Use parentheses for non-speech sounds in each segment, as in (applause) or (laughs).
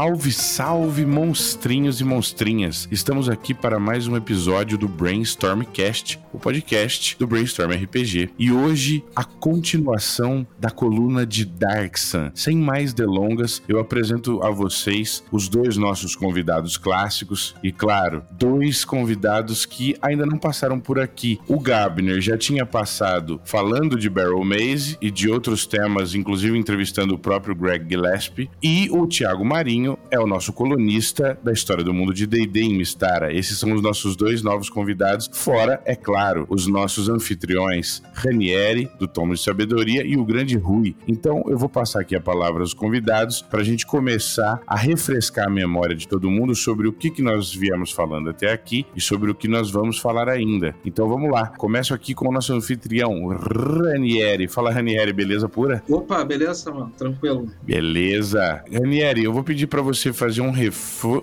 Salve, salve, monstrinhos e monstrinhas! Estamos aqui para mais um episódio do Brainstormcast, o podcast do Brainstorm RPG. E hoje, a continuação da coluna de Dark Sun. Sem mais delongas, eu apresento a vocês os dois nossos convidados clássicos e, claro, dois convidados que ainda não passaram por aqui. O Gabner já tinha passado falando de Barrel Maze e de outros temas, inclusive entrevistando o próprio Greg Gillespie, e o Thiago Marinho é o nosso colunista da história do mundo de D&D em Mistara. Esses são os nossos dois novos convidados, fora, é claro, os nossos anfitriões, Ranieri, do Tomo de Sabedoria, e o grande Rui. Então, eu vou passar aqui a palavra aos convidados para a gente começar a refrescar a memória de todo mundo sobre o que, que nós viemos falando até aqui e sobre o que nós vamos falar ainda. Então, vamos lá. Começo aqui com o nosso anfitrião, Ranieri. Fala, Ranieri, beleza pura? Opa, beleza, mano. Tranquilo. Beleza. Ranieri, eu vou pedir para você fazer um,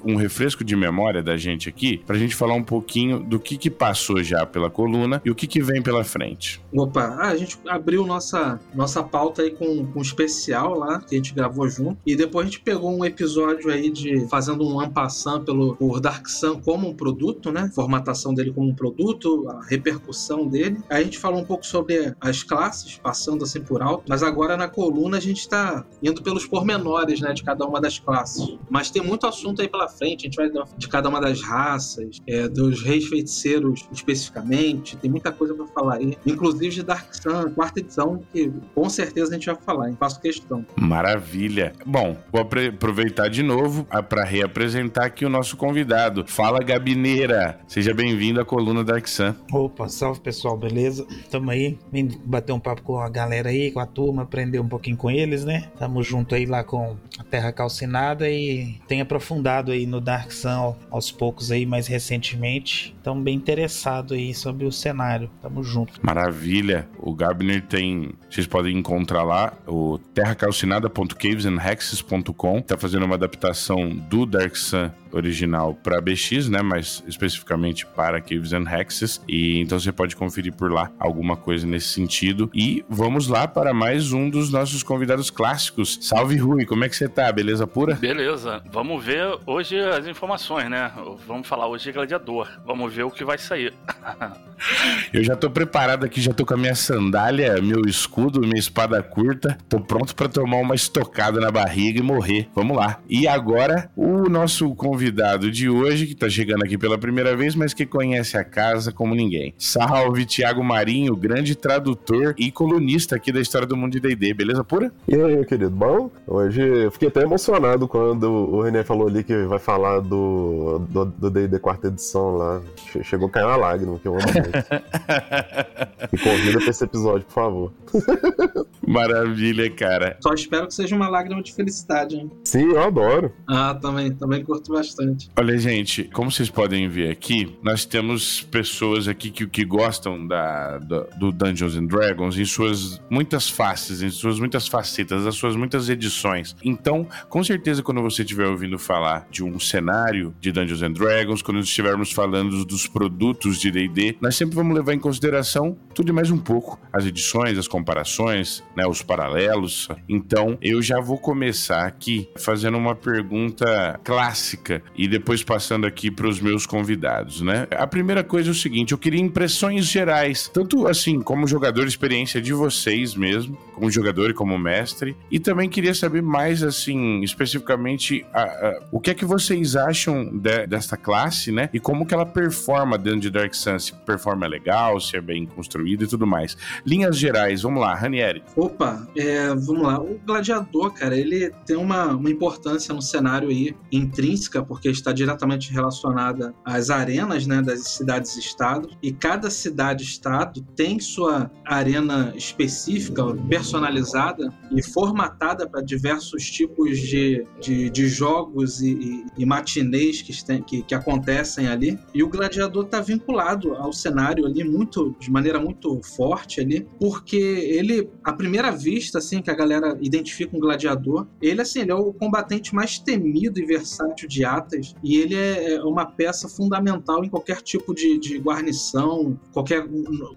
um refresco de memória da gente aqui, para a gente falar um pouquinho do que, que passou já pela coluna e o que, que vem pela frente. Opa, ah, a gente abriu nossa, nossa pauta aí com, com um especial lá, que a gente gravou junto, e depois a gente pegou um episódio aí de fazendo um ampassant pelo por Dark Sun como um produto, né? Formatação dele como um produto, a repercussão dele. Aí a gente falou um pouco sobre as classes, passando assim por alto, mas agora na coluna a gente está indo pelos pormenores, né, de cada uma das classes. Mas tem muito assunto aí pela frente, a gente vai de cada uma das raças, é, dos reis feiticeiros especificamente, tem muita coisa para falar aí, inclusive de Dark Sun, quarta edição, que com certeza a gente vai falar, hein? faço questão. Maravilha. Bom, vou aproveitar de novo para reapresentar aqui o nosso convidado. Fala, Gabineira. Seja bem-vindo à coluna Dark Sun. Opa, salve pessoal, beleza? Tamo aí, vim bater um papo com a galera aí, com a turma, aprender um pouquinho com eles, né? Tamo junto aí lá com a Terra Calcinada e tem aprofundado aí no Dark Sun aos poucos aí, mais recentemente. Tamo bem interessado aí sobre o cenário. Tamo junto. Maravilha. O Gabner tem, vocês podem encontrar lá o terracalcinada.cavesandhexes.com. Tá fazendo uma adaptação do Dark Sun original para BX, né, mas especificamente para Caves and Hexes. E então você pode conferir por lá alguma coisa nesse sentido. E vamos lá para mais um dos nossos convidados clássicos. Salve Rui, como é que você tá? Beleza pura? Beleza. Vamos ver hoje as informações, né? Vamos falar hoje de gladiador. Vamos ver o que vai sair. (laughs) Eu já tô preparado aqui, já tô com a minha sandália, meu escudo, minha espada curta. Tô pronto para tomar uma estocada na barriga e morrer. Vamos lá. E agora, o nosso convidado de hoje, que tá chegando aqui pela primeira vez, mas que conhece a casa como ninguém. Salve, Tiago Marinho, grande tradutor e colunista aqui da história do mundo de D&D, beleza pura? E aí, querido, bom? Hoje eu fiquei até emocionado quando o René falou ali que vai falar do do D&D quarta edição lá. Chegou a cair uma lágrima, que eu amo muito. (laughs) Me convida pra esse episódio, por favor. (laughs) Maravilha, cara. Só espero que seja uma lágrima de felicidade, hein? Sim, eu adoro. Ah, também, também curto bastante. Olha, gente, como vocês podem ver aqui, nós temos pessoas aqui que, que gostam da, do, do Dungeons and Dragons em suas muitas faces, em suas muitas facetas, as suas muitas edições. Então, com certeza, quando você estiver ouvindo falar de um cenário de Dungeons and Dragons, quando estivermos falando dos produtos de D&D, nós sempre vamos levar em consideração tudo e mais um pouco, as edições, as comparações, né, os paralelos. Então, eu já vou começar aqui fazendo uma pergunta clássica e depois passando aqui para os meus convidados, né? A primeira coisa é o seguinte, eu queria impressões gerais, tanto assim como jogador, experiência de vocês mesmo, como jogador e como mestre, e também queria saber mais assim, especificamente a, a, o que é que vocês acham de, desta classe, né? E como que ela performa dentro de Dark Sun, se performa legal, se é bem construída e tudo mais. Linhas gerais, vamos lá, Ranieri. Opa, é, vamos lá. O gladiador, cara, ele tem uma, uma importância no cenário aí intrínseca, porque está diretamente relacionada às arenas, né, das cidades-estado, e cada cidade-estado tem sua arena específica, personalizada e formatada para diversos tipos de, de, de jogos e, e, e matinês que, que, que acontecem ali. E o gladiador está vinculado ao cenário ali muito de maneira muito forte ali, porque ele primeira primeira vista, assim, que a galera identifica um gladiador, ele, assim, ele é o combatente mais temido e versátil de E ele é, é uma peça fundamental em qualquer tipo de, de guarnição, qualquer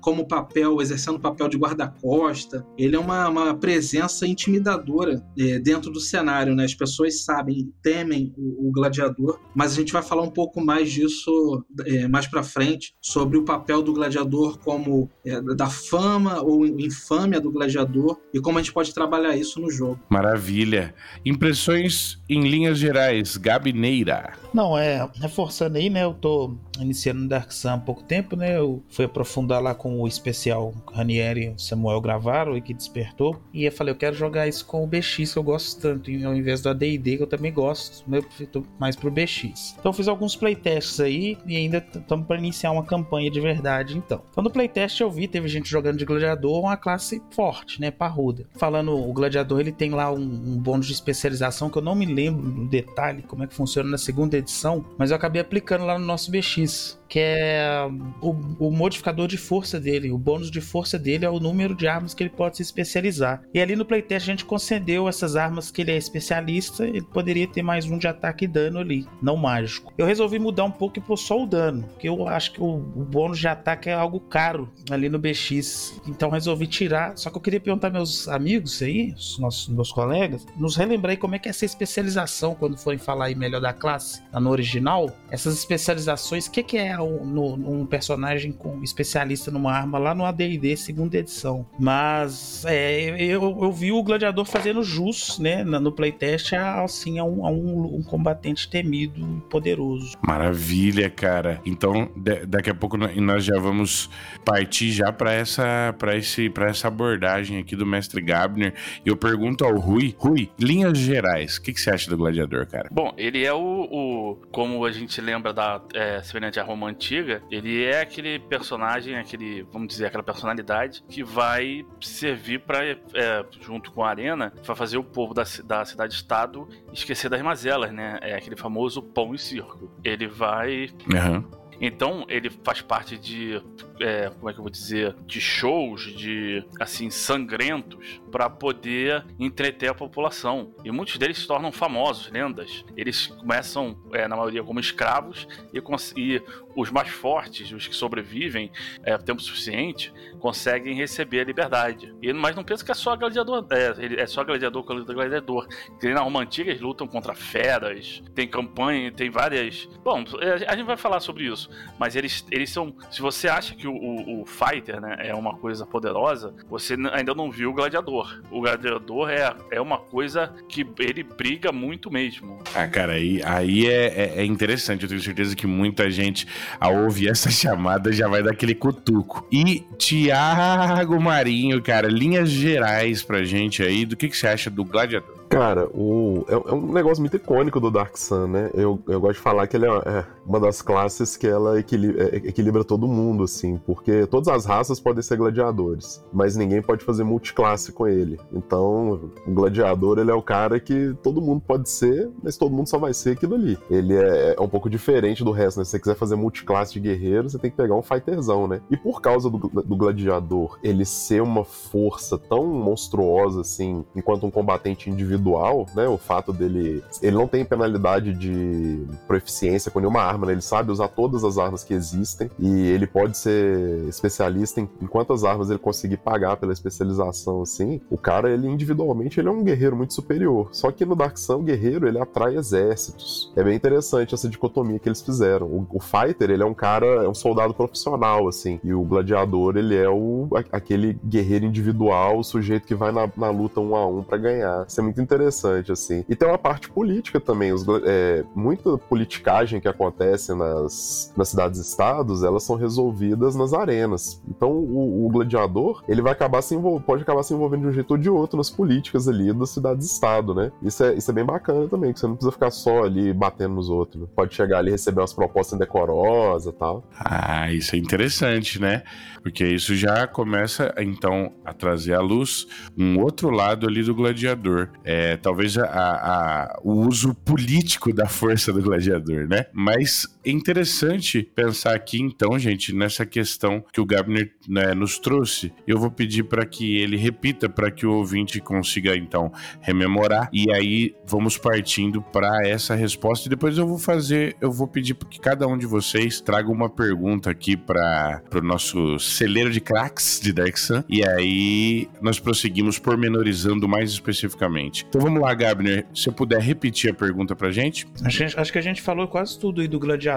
como papel, exercendo o papel de guarda-costa. Ele é uma, uma presença intimidadora é, dentro do cenário, né? As pessoas sabem, temem o, o, gladiador, mas a gente vai falar um pouco mais disso é, mais para frente, sobre o papel do gladiador como é, da fama ou infâmia do gladiador e como a gente pode trabalhar isso no jogo. Maravilha. Impressões em linhas gerais, Gabineira. Não, é, reforçando aí, né? Eu tô iniciando no Dark Sun há pouco tempo, né? Eu fui aprofundar lá com o especial Ranieri e Samuel gravaram e que despertou. E eu falei, eu quero jogar isso com o BX, que eu gosto tanto, ao invés do AD&D, que eu também gosto, eu tô mais pro BX. Então fiz alguns playtests aí e ainda estamos para iniciar uma campanha de verdade, então. Então no playtest eu vi, teve gente jogando de gladiador, uma classe forte, né? Parruda. Falando, o gladiador ele tem lá um, um bônus de especialização que eu não me lembro no detalhe como é que funciona na segunda edição, mas eu acabei aplicando lá no nosso BX que é o, o, modificador de força dele. O bônus de força dele é o número de armas que ele pode se especializar. E ali no playtest a gente concedeu essas armas que ele é especialista, ele poderia ter mais um de ataque e dano ali, não mágico. Eu resolvi mudar um pouco para só o dano, porque eu acho que o, o, bônus de ataque é algo caro ali no BX. Então resolvi tirar. Só que eu queria perguntar meus amigos aí, os nossos meus colegas, nos relembrar aí como é que é essa especialização quando forem falar aí melhor da classe, no original. Essas especializações, o que, que é um, no, um personagem com especialista numa arma lá no AD&D segunda edição. Mas é, eu, eu vi o gladiador fazendo jus, né, no playtest, assim, a um, a um, um combatente temido e poderoso. Maravilha, cara. Então, daqui a pouco nós já vamos partir já para essa, para esse, para essa abordagem aqui do mestre Gabner. Eu pergunto ao Rui, Rui, linhas gerais, o que, que, você acha do gladiador, cara? Bom, ele é o, o como a gente lembra da é, semelhante a Roma antiga, ele é aquele personagem, aquele, vamos dizer, aquela personalidade que vai servir para, é, junto com a Arena, para fazer o povo da, da cidade-estado esquecer das mazelas, né? É aquele famoso pão e circo. Ele vai. Uhum então ele faz parte de, é, como é que eu vou dizer, de shows, de assim sangrentos para poder entreter a população. E muitos deles se tornam famosos, lendas. Eles começam, é, na maioria, como escravos e, e os mais fortes, os que sobrevivem é, tempo suficiente, conseguem receber a liberdade. E, mas não pensa que é só gladiador, é, é só gladiador com gladiador. Que na Roma Antiga eles lutam contra feras, tem campanha, tem várias. Bom, é, a gente vai falar sobre isso, mas eles, eles são. Se você acha que o, o, fighter né, é uma coisa poderosa, você ainda não viu o gladiador. O gladiador é, é uma coisa que ele briga muito mesmo. Ah, cara, aí, aí é, é, é interessante. Eu tenho certeza que muita gente ao ouvir essa (laughs) chamada já vai dar aquele cutuco. E Tiago Marinho, cara, linhas gerais pra gente aí, do que, que você acha do Gladiador? Cara, o, é, é, um negócio muito icônico do Dark Sun, né? Eu, eu gosto de falar que ele é, é uma das classes que ela equilibra, é, equilibra, todo mundo, assim, porque todas as raças podem ser gladiadores, mas ninguém pode fazer multiclasse com ele. Então, o gladiador, ele é o cara que todo mundo pode ser, mas todo mundo só vai ser aquilo ali. Ele é, é um pouco diferente do resto, né? Se você quiser fazer multiclasse de guerreiro, você tem que pegar um fighterzão, né? E por causa do, do gladiador ele ser uma força tão monstruosa, assim, enquanto um combatente individual individual, né? O fato dele. Ele não tem penalidade de proficiência com nenhuma arma, né? Ele sabe usar todas as armas que existem e ele pode ser especialista em, em quantas armas ele conseguir pagar pela especialização, assim. O cara, ele individualmente, ele é um guerreiro muito superior. Só que no Dark Sun, o guerreiro, ele atrai exércitos. É bem interessante essa dicotomia que eles fizeram. O, o Fighter, ele é um cara, é um soldado profissional, assim. E o Gladiador, ele é o, aquele guerreiro individual, o sujeito que vai na, na luta um a um para ganhar. Isso é muito interessante, assim. E tem uma parte política também. Os, é, muita politicagem que acontece nas, nas cidades-estados, elas são resolvidas nas arenas. Então, o, o gladiador, ele vai acabar se pode acabar se envolvendo de um jeito ou de outro nas políticas ali das cidades-estado, né? Isso é, isso é bem bacana também, que você não precisa ficar só ali batendo nos outros. Né? Pode chegar ali e receber umas propostas indecorosas e tal. Ah, isso é interessante, né? Porque isso já começa, então, a trazer à luz um outro lado ali do gladiador. É, é, talvez a, a, o uso político da força do gladiador, né? Mas é interessante pensar aqui, então, gente, nessa questão que o Gabner né, nos trouxe. Eu vou pedir para que ele repita para que o ouvinte consiga, então, rememorar. E aí vamos partindo para essa resposta. E depois eu vou fazer, eu vou pedir que cada um de vocês traga uma pergunta aqui para o nosso celeiro de craques de Sun. E aí nós prosseguimos pormenorizando mais especificamente. Então vamos lá, Gabner. Se eu puder repetir a pergunta pra gente. Acho, acho que a gente falou quase tudo aí do gladiador.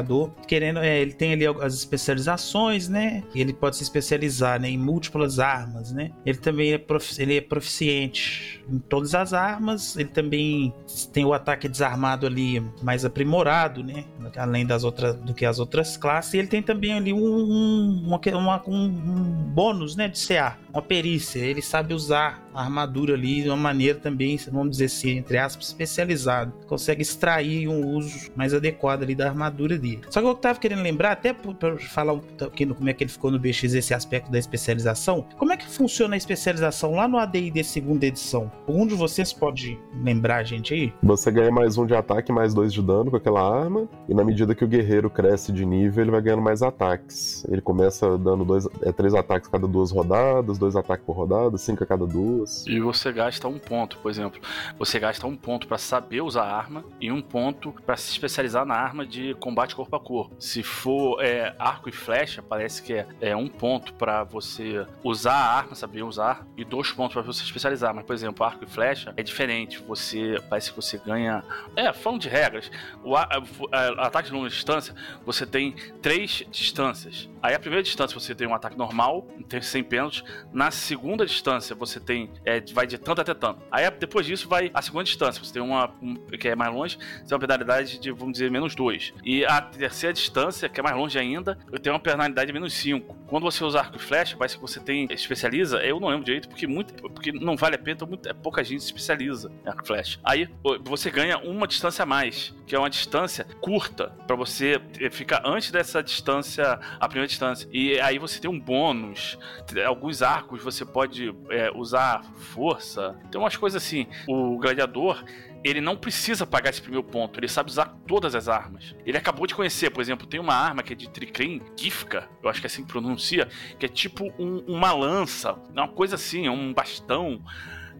Querendo, é, ele tem ali as especializações, né? Ele pode se especializar né, em múltiplas armas, né? Ele também é, profi ele é proficiente em todas as armas. Ele também tem o ataque desarmado ali mais aprimorado, né? Além das outras do que as outras classes. E ele tem também ali um, um, uma, um, um bônus, né? De CA, uma perícia. Ele sabe usar a armadura ali de uma maneira também, vamos dizer assim, entre aspas, especializada. Consegue extrair um uso mais adequado ali da armadura dele. Só que eu tava querendo lembrar, até para falar um pouquinho como é que ele ficou no BX, esse aspecto da especialização, como é que funciona a especialização lá no AD&D segunda edição? Um de vocês pode lembrar a gente aí? Você ganha mais um de ataque, mais dois de dano com aquela arma, e na medida que o guerreiro cresce de nível, ele vai ganhando mais ataques. Ele começa dando dois, é, três ataques cada duas rodadas, dois ataques por rodada, cinco a cada duas. E você gasta um ponto, por exemplo. Você gasta um ponto para saber usar a arma e um ponto para se especializar na arma de combate corpo a corpo. Se for é, arco e flecha, parece que é, é um ponto para você usar a arma, saber usar, e dois pontos para você especializar. Mas, por exemplo, arco e flecha é diferente. Você parece que você ganha. É, falando de regras, o a, a, ataque de longa distância, você tem três distâncias. Aí a primeira distância você tem um ataque normal, tem 100 pênaltis. Na segunda distância você tem é, vai de tanto até tanto. Aí depois disso vai a segunda distância. Você tem uma um, que é mais longe, você tem uma penalidade de, vamos dizer, menos 2. E a terceira distância, que é mais longe ainda, tem uma penalidade de menos 5. Quando você usa arco e flecha, parece que você tem especializa, eu não lembro direito, porque muito porque não vale a pena, então muito, é, pouca gente especializa em arco e flecha. Aí você ganha uma distância a mais, que é uma distância curta, para você ficar antes dessa distância, a primeira distância. E aí você tem um bônus. Alguns arcos você pode é, usar força. Tem umas coisas assim. O gladiador ele não precisa pagar esse primeiro ponto, ele sabe usar todas as armas. Ele acabou de conhecer, por exemplo, tem uma arma que é de Tricrim, Gifka, eu acho que é assim que pronuncia, que é tipo um, uma lança, uma coisa assim, um bastão.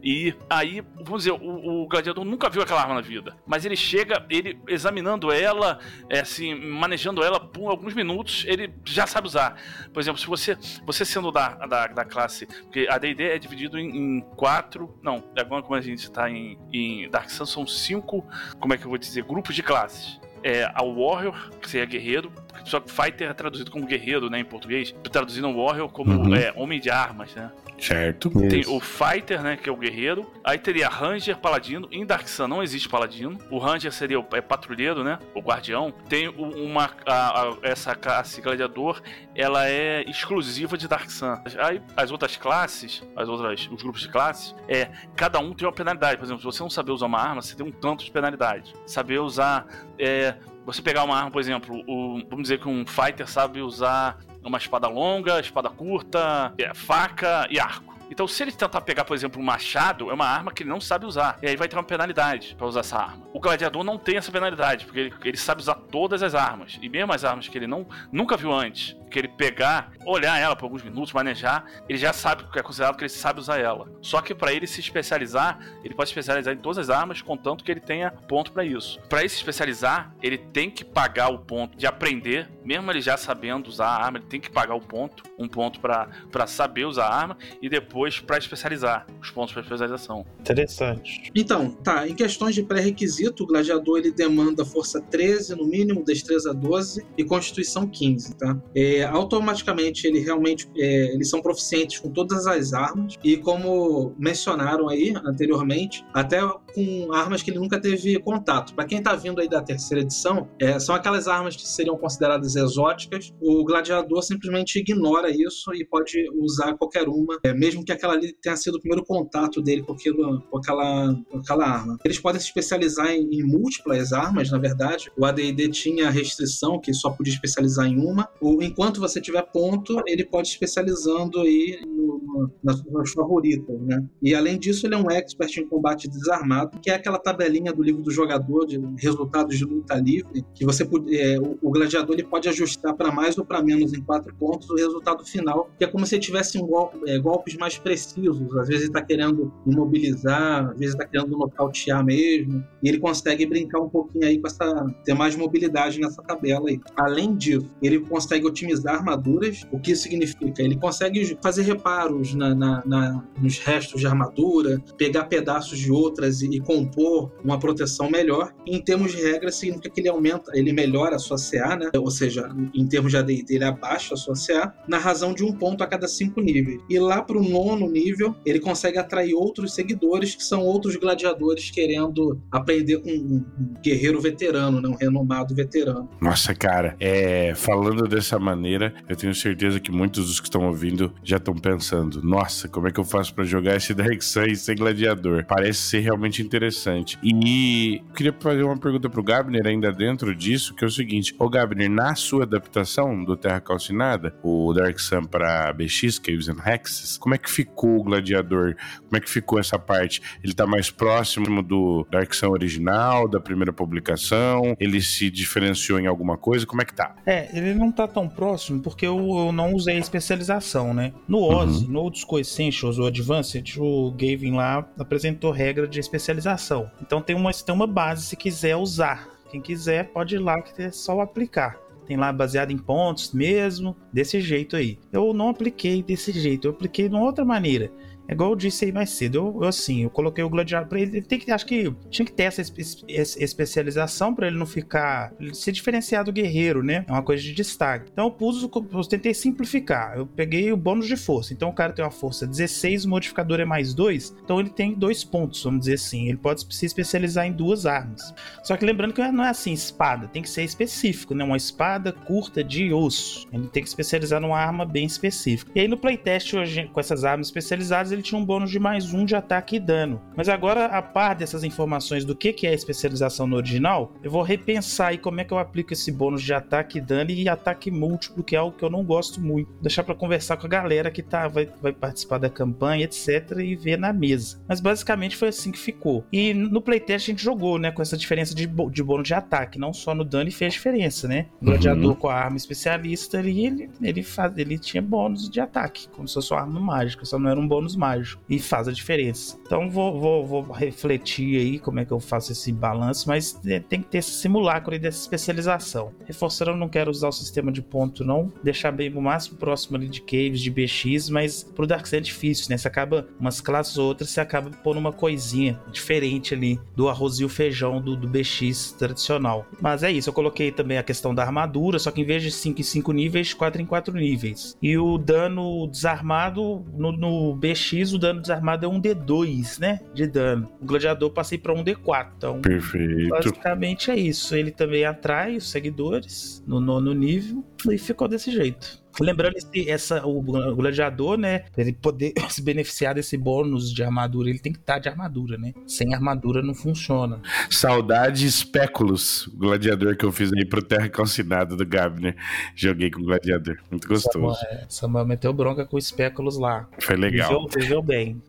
E aí, vamos dizer, o, o, gladiador nunca viu aquela arma na vida. Mas ele chega, ele examinando ela, é, assim, manejando ela por alguns minutos, ele já sabe usar. Por exemplo, se você, você sendo da, da, da classe. Porque a DD é dividido em, em, quatro. Não, agora como a gente está em, em Dark Sun, são cinco, como é que eu vou dizer, grupos de classes é, ao Warrior, que seria guerreiro, só que Fighter é traduzido como guerreiro, né, em português, traduzindo o Warrior como uhum. é, homem de armas, né? Certo. Tem Isso. o Fighter, né, que é o guerreiro. Aí teria Ranger, Paladino. Em Dark Sun não existe Paladino. O Ranger seria o é, patrulheiro, né, o guardião. Tem uma a, a, essa classe gladiador, ela é exclusiva de Dark Sun. Aí as outras classes, as outras os grupos de classes, é cada um tem uma penalidade. Por exemplo, se você não saber usar uma arma, você tem um tanto de penalidade. Saber usar é, você pegar uma arma, por exemplo, o, vamos dizer que um fighter sabe usar uma espada longa, espada curta, é, faca e arco. Então, se ele tentar pegar, por exemplo, um machado, é uma arma que ele não sabe usar. E aí vai ter uma penalidade para usar essa arma. O gladiador não tem essa penalidade, porque ele, ele, sabe usar todas as armas. E mesmo as armas que ele não, nunca viu antes, que ele pegar, olhar ela por alguns minutos, manejar, ele já sabe que é considerado que ele sabe usar ela. Só que para ele se especializar, ele pode se especializar em todas as armas, contanto que ele tenha ponto para isso. Para ele se especializar, ele tem que pagar o ponto de aprender, mesmo ele já sabendo usar a arma, ele tem que pagar o ponto, um ponto para saber usar a arma e depois para especializar, os pontos para especialização. Interessante. Então, tá, em questões de pré-requisito, o gladiador ele demanda força 13 no mínimo, destreza 12 e constituição 15, tá? É, automaticamente ele realmente é, eles são proficientes com todas as armas e como mencionaram aí anteriormente, até com armas que ele nunca teve contato. Para quem está vindo aí da terceira edição, é, são aquelas armas que seriam consideradas exóticas. O gladiador simplesmente ignora isso e pode usar qualquer uma, é, mesmo que aquela ali tenha sido o primeiro contato dele com, aquilo, com, aquela, com aquela arma. Eles podem se especializar em, em múltiplas armas, na verdade. O AD&D tinha a restrição que só podia especializar em uma. O, enquanto você tiver ponto, ele pode especializando aí no, nas, nas favoritas, né? E além disso, ele é um expert em combate desarmado, que é aquela tabelinha do livro do jogador de resultados de luta livre, que você é, o, o, gladiador ele pode ajustar para mais ou para menos em quatro pontos o resultado final, que é como se tivesse um é, golpes mais precisos. Às vezes está querendo imobilizar, às vezes está querendo nocautear mesmo, e ele consegue brincar um pouquinho aí com essa ter mais mobilidade nessa tabela aí. Além disso, ele consegue otimizar armaduras. O que isso significa? Ele consegue fazer reparos na, na, na, nos restos de armadura, pegar pedaços de outras e, e, compor uma proteção melhor. Em termos de regra, significa que ele aumenta, ele melhora a sua CA, né? Ou seja, em termos de AD&D, ele abaixa a sua CA na razão de um ponto a cada cinco níveis. E lá para o nono nível, ele consegue atrair outros seguidores, que são outros gladiadores querendo aprender com um, guerreiro veterano, né? um renomado veterano. Nossa, cara, é, falando dessa maneira, eu tenho certeza que muitos dos que estão ouvindo já estão pensando: nossa, como é que eu faço para jogar esse Dark Sun ser gladiador? Parece ser realmente interessante. E queria fazer uma pergunta pro Gabner ainda dentro disso, que é o seguinte: Ô Gabner, na sua adaptação do Terra Calcinada, o Dark Sun para BX, Caves and Hexes, como é que ficou o gladiador? Como é que ficou essa parte? Ele tá mais próximo do Dark Sun original, da primeira publicação? Ele se diferenciou em alguma coisa? Como é que tá? É, ele não tá tão próximo porque eu, eu não usei a especialização, né? No Oz, uhum. no Old School Essentials, o Advanced, o Gavin lá apresentou regra de especialização. Então tem uma, tem uma base se quiser usar. Quem quiser pode ir lá que é só aplicar. Tem lá baseado em pontos mesmo, desse jeito aí. Eu não apliquei desse jeito, eu apliquei de uma outra maneira. É igual eu disse aí mais cedo. Eu, eu assim, eu coloquei o gladiador pra ele. Ele tem que, acho que tinha que ter essa espe especialização para ele não ficar. Se diferenciar do guerreiro, né? É uma coisa de destaque. Então eu pus, eu tentei simplificar. Eu peguei o bônus de força. Então o cara tem uma força 16, o modificador é mais 2. Então ele tem dois pontos, vamos dizer assim. Ele pode se especializar em duas armas. Só que lembrando que não é assim, espada. Tem que ser específico, né? Uma espada curta de osso. Ele tem que especializar numa arma bem específica. E aí no playtest, com essas armas especializadas, ele tinha um bônus de mais um de ataque e dano. Mas agora, a par dessas informações do que, que é a especialização no original, eu vou repensar aí como é que eu aplico esse bônus de ataque e dano e ataque múltiplo, que é algo que eu não gosto muito. Deixar para conversar com a galera que tá, vai, vai participar da campanha, etc, e ver na mesa. Mas basicamente foi assim que ficou. E no playtest a gente jogou, né, com essa diferença de, de bônus de ataque, não só no dano e fez diferença, né? O gladiador uhum. com a arma especialista ali, ele, ele, faz, ele tinha bônus de ataque, como se fosse uma arma mágica, só não era um bônus mágico e faz a diferença. Então vou, vou, vou refletir aí como é que eu faço esse balanço, mas é, tem que ter esse simulacro dessa especialização. Reforçando, eu não quero usar o sistema de ponto, não. Deixar bem o máximo próximo ali de caves, de BX, mas pro Darkseid é difícil, né? Você acaba, umas classes ou outras, você acaba pondo uma coisinha diferente ali do arroz e o feijão do, do BX tradicional. Mas é isso, eu coloquei também a questão da armadura, só que em vez de 5 em 5 níveis, 4 em 4 níveis. E o dano desarmado no, no BX o dano desarmado é um D2, né? De dano. O gladiador passei para um D4. Então, Perfeito. basicamente é isso. Ele também atrai os seguidores no nono nível e ficou desse jeito. Lembrando esse, essa, o gladiador, né? Ele poder (laughs) se beneficiar desse bônus de armadura, ele tem que estar de armadura, né? Sem armadura não funciona. Saudade Espéculos, o gladiador que eu fiz aí pro Terra Calcinada do Gabner. Joguei com o gladiador. Muito gostoso. Samuel, Samuel meteu bronca com o Espéculos lá. Foi legal. Viveu, viveu bem.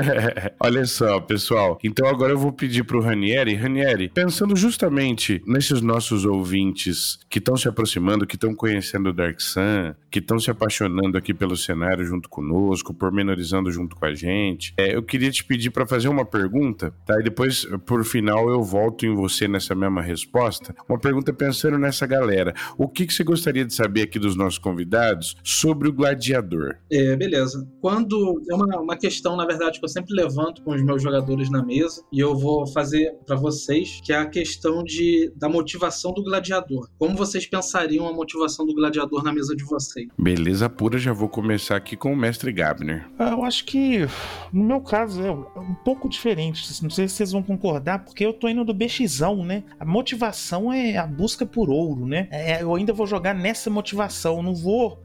(laughs) Olha só, pessoal. Então agora eu vou pedir pro Ranieri. Ranieri, pensando justamente nesses nossos ouvintes que estão se aproximando, que estão conhecendo o Dark Sun, que estão se apaixonando aqui pelo cenário junto conosco, pormenorizando junto com a gente. É, eu queria te pedir para fazer uma pergunta, tá? E depois, por final, eu volto em você nessa mesma resposta. Uma pergunta pensando nessa galera. O que, que você gostaria de saber aqui dos nossos convidados sobre o gladiador? É, beleza. Quando é uma, uma questão, na verdade, que eu sempre levanto com os meus jogadores na mesa e eu vou fazer para vocês, que é a questão de, da motivação do gladiador. Como vocês pensariam a motivação do gladiador na mesa de vocês? Beleza pura, já vou começar aqui com o mestre Gabner. Ah, eu acho que, no meu caso, é um pouco diferente. Não sei se vocês vão concordar, porque eu tô indo do BXão, né? A motivação é a busca por ouro, né? É, eu ainda vou jogar nessa motivação. não vou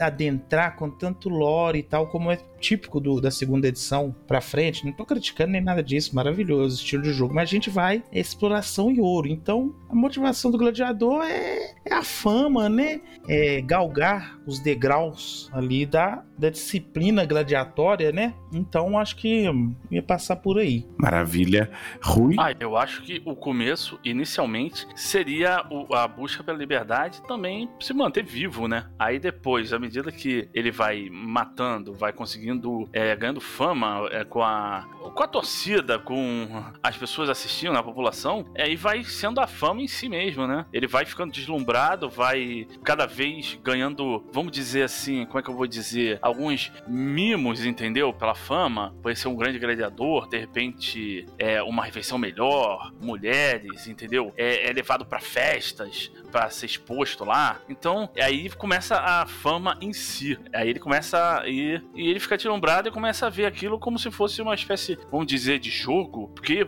adentrar com tanto lore e tal, como é típico do, da segunda edição pra frente. Não tô criticando nem nada disso, maravilhoso estilo de jogo. Mas a gente vai exploração e ouro. Então, a motivação do gladiador é, é a fama, né? né, é, galgar os degraus ali da, da disciplina gladiatória, né? Então acho que ia passar por aí. Maravilha. Rui? Ah, eu acho que o começo, inicialmente, seria o, a busca pela liberdade também se manter vivo, né? Aí depois, à medida que ele vai matando, vai conseguindo, é, ganhando fama é, com, a, com a torcida, com as pessoas assistindo, a população, aí vai sendo a fama em si mesmo, né? Ele vai ficando deslumbrado, vai cada vez ganhando, vamos dizer assim, como é que eu vou dizer, alguns mimos, entendeu? Pela fama, pode ser um grande gladiador, de repente é uma refeição melhor, mulheres, entendeu? É, é levado para festas, para ser exposto lá. Então, aí começa a fama em si. Aí ele começa a ir e ele fica deslumbrado e começa a ver aquilo como se fosse uma espécie, vamos dizer, de jogo, porque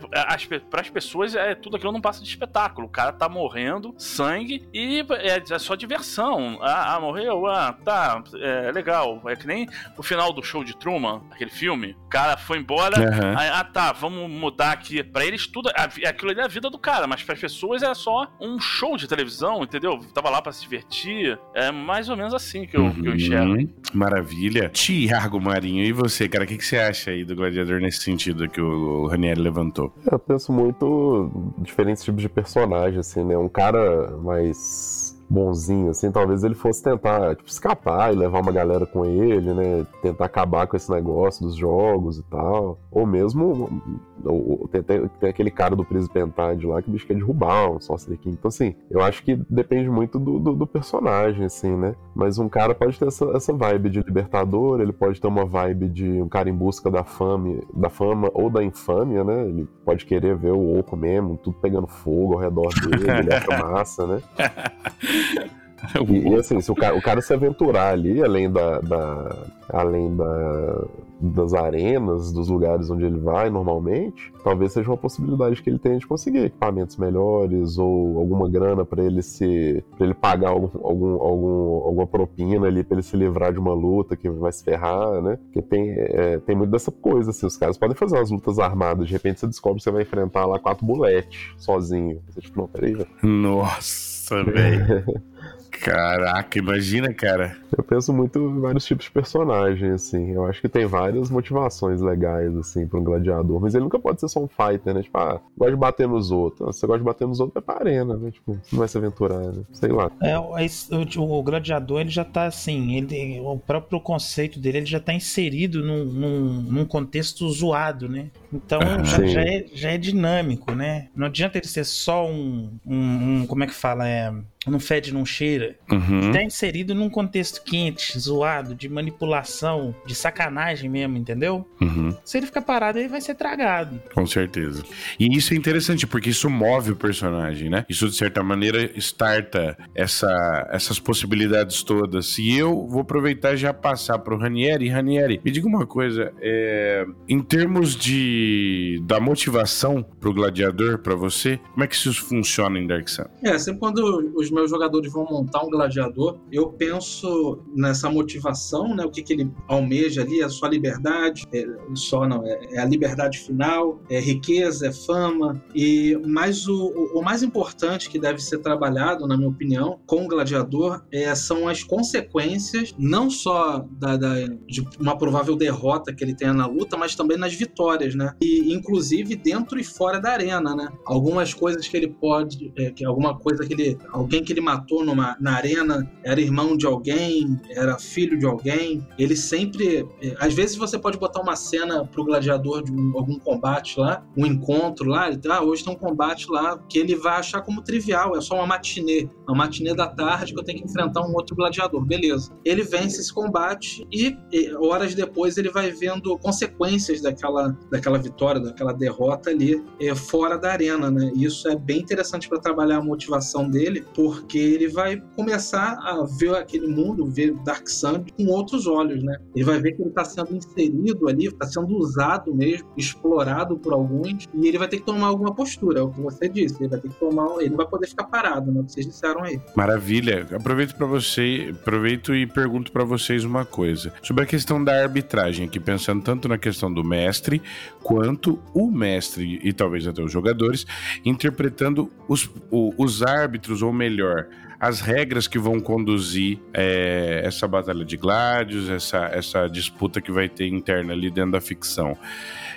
para as pessoas é tudo aquilo não passa de espetáculo. O cara tá morrendo, sangue e é, é só diversão. Ah, ah, morreu, ah, tá, é legal. É que nem o final do show de Truman, aquele filme. O cara foi embora, Uhum. ah tá, vamos mudar aqui. Para eles tudo, aquilo ali é a vida do cara, mas para as pessoas é só um show de televisão, entendeu? Tava lá para se divertir. É mais ou menos assim que eu, que eu enxergo. Uhum. Maravilha. Tiago Marinho, e você, cara, o que, que você acha aí do Gladiador nesse sentido que o, Ranieri levantou? Eu penso muito diferentes tipos de personagem, assim, né? Um cara mais bonzinho, assim, talvez ele fosse tentar, tipo, escapar e levar uma galera com ele, né? Tentar acabar com esse negócio dos jogos e tal. Ou mesmo ou tem, tem- tem aquele cara do Príncipe Pentade lá que o bicho quer derrubar um Sorcerer King. Então, assim, eu acho que depende muito do, do, do personagem, assim, né? Mas um cara pode ter essa, essa vibe de libertador, ele pode ter uma vibe de um cara em busca da fama, da fama ou da infâmia, né? Ele pode querer ver o oco mesmo, tudo pegando fogo ao redor dele, ele acha (laughs) massa, né? (laughs) E, e, assim, se o cara, o cara se aventurar ali, além da, da- além da, das arenas, dos lugares onde ele vai normalmente, talvez seja uma possibilidade que ele tenha de conseguir equipamentos melhores ou alguma grana pra ele se para ele pagar algum, algum, algum- alguma propina ali pra ele se livrar de uma luta que vai se ferrar, né? Porque tem, é, tem muito dessa coisa, assim, os caras podem fazer umas lutas armadas, de repente você descobre que você vai enfrentar lá quatro buletes sozinho. Você tipo, não, peraí, velho. Nossa, velho. (laughs) Caraca, imagina, cara. Eu penso muito em vários tipos de personagem, assim. Eu acho que tem várias motivações legais, assim, pra um gladiador. Mas ele nunca pode ser só um fighter, né? Tipo, ah, gosta de bater nos outros. Ah, você gosta de bater nos outros, vai pra arena, né? Tipo, não vai se aventurar, né? Sei lá. É, o- o, o gladiador ele já tá assim, ele, o próprio conceito dele ele já tá inserido num, num, num contexto zoado, né? Então Ah, já, já é, já é dinâmico, né? Não adianta ele ser só um, um, um- como é que fala, é, não fede, não cheira. Uhum. Tá inserido num contexto quente, zoado, de manipulação, de sacanagem mesmo, entendeu? Uhum, Se ele ficar parado, ele vai ser tragado. com certeza. E isso é interessante, porque isso move o personagem, né? Isso, de certa maneira, starta essa, essas possibilidades todas. E eu vou aproveitar e já passar pro Ranieri. Ranieri, me diga uma coisa. é, em termos de da motivação pro gladiador, pra você, como é que isso funciona em Dark Sun? É, sempre quando os meus jogadores vão montar um gladiador, eu penso nessa motivação, né? O que, que ele almeja ali, é só liberdade, é, só não, é, é a liberdade final, é riqueza, é fama. E mais o- o mais importante que deve ser trabalhado, na minha opinião, com o gladiador é, são as consequências, não só da, da- de uma provável derrota que ele tenha na luta, mas também nas vitórias, né? E inclusive dentro e fora da arena, né? Algumas coisas que ele pode, é, que alguma coisa que ele, alguém que ele matou numa, na arena era irmão de alguém, era filho de alguém. Ele sempre, é, às vezes você pode botar uma cena pro gladiador de um- algum combate lá, um encontro lá, ele, ah, hoje tem um combate lá que ele vai achar como trivial, é só uma matinê, uma matinê da tarde que eu tenho que enfrentar um outro gladiador, beleza. Ele vence esse combate e, e horas depois ele vai vendo consequências daquela, daquela vitória, daquela derrota ali é, fora da arena, né? E isso é bem interessante para trabalhar a motivação dele, porque ele vai começar a ver aquele mundo, ver Dark Sun com outros olhos, né? Ele vai ver que ele está sendo inserido ali, está sendo usado mesmo, explorado por alguns, e ele vai ter que tomar alguma postura, é o que você disse. Ele vai ter que tomar, ele não vai poder ficar parado, né? O que vocês disseram aí. Maravilha. Aproveito para você, aproveito e pergunto para vocês uma coisa sobre a questão da arbitragem, aqui pensando tanto na questão do mestre quanto o mestre e talvez até os jogadores interpretando os, os árbitros ou melhor your as regras que vão conduzir é, essa batalha de Gladios, essa, essa disputa que vai ter interna ali dentro da ficção.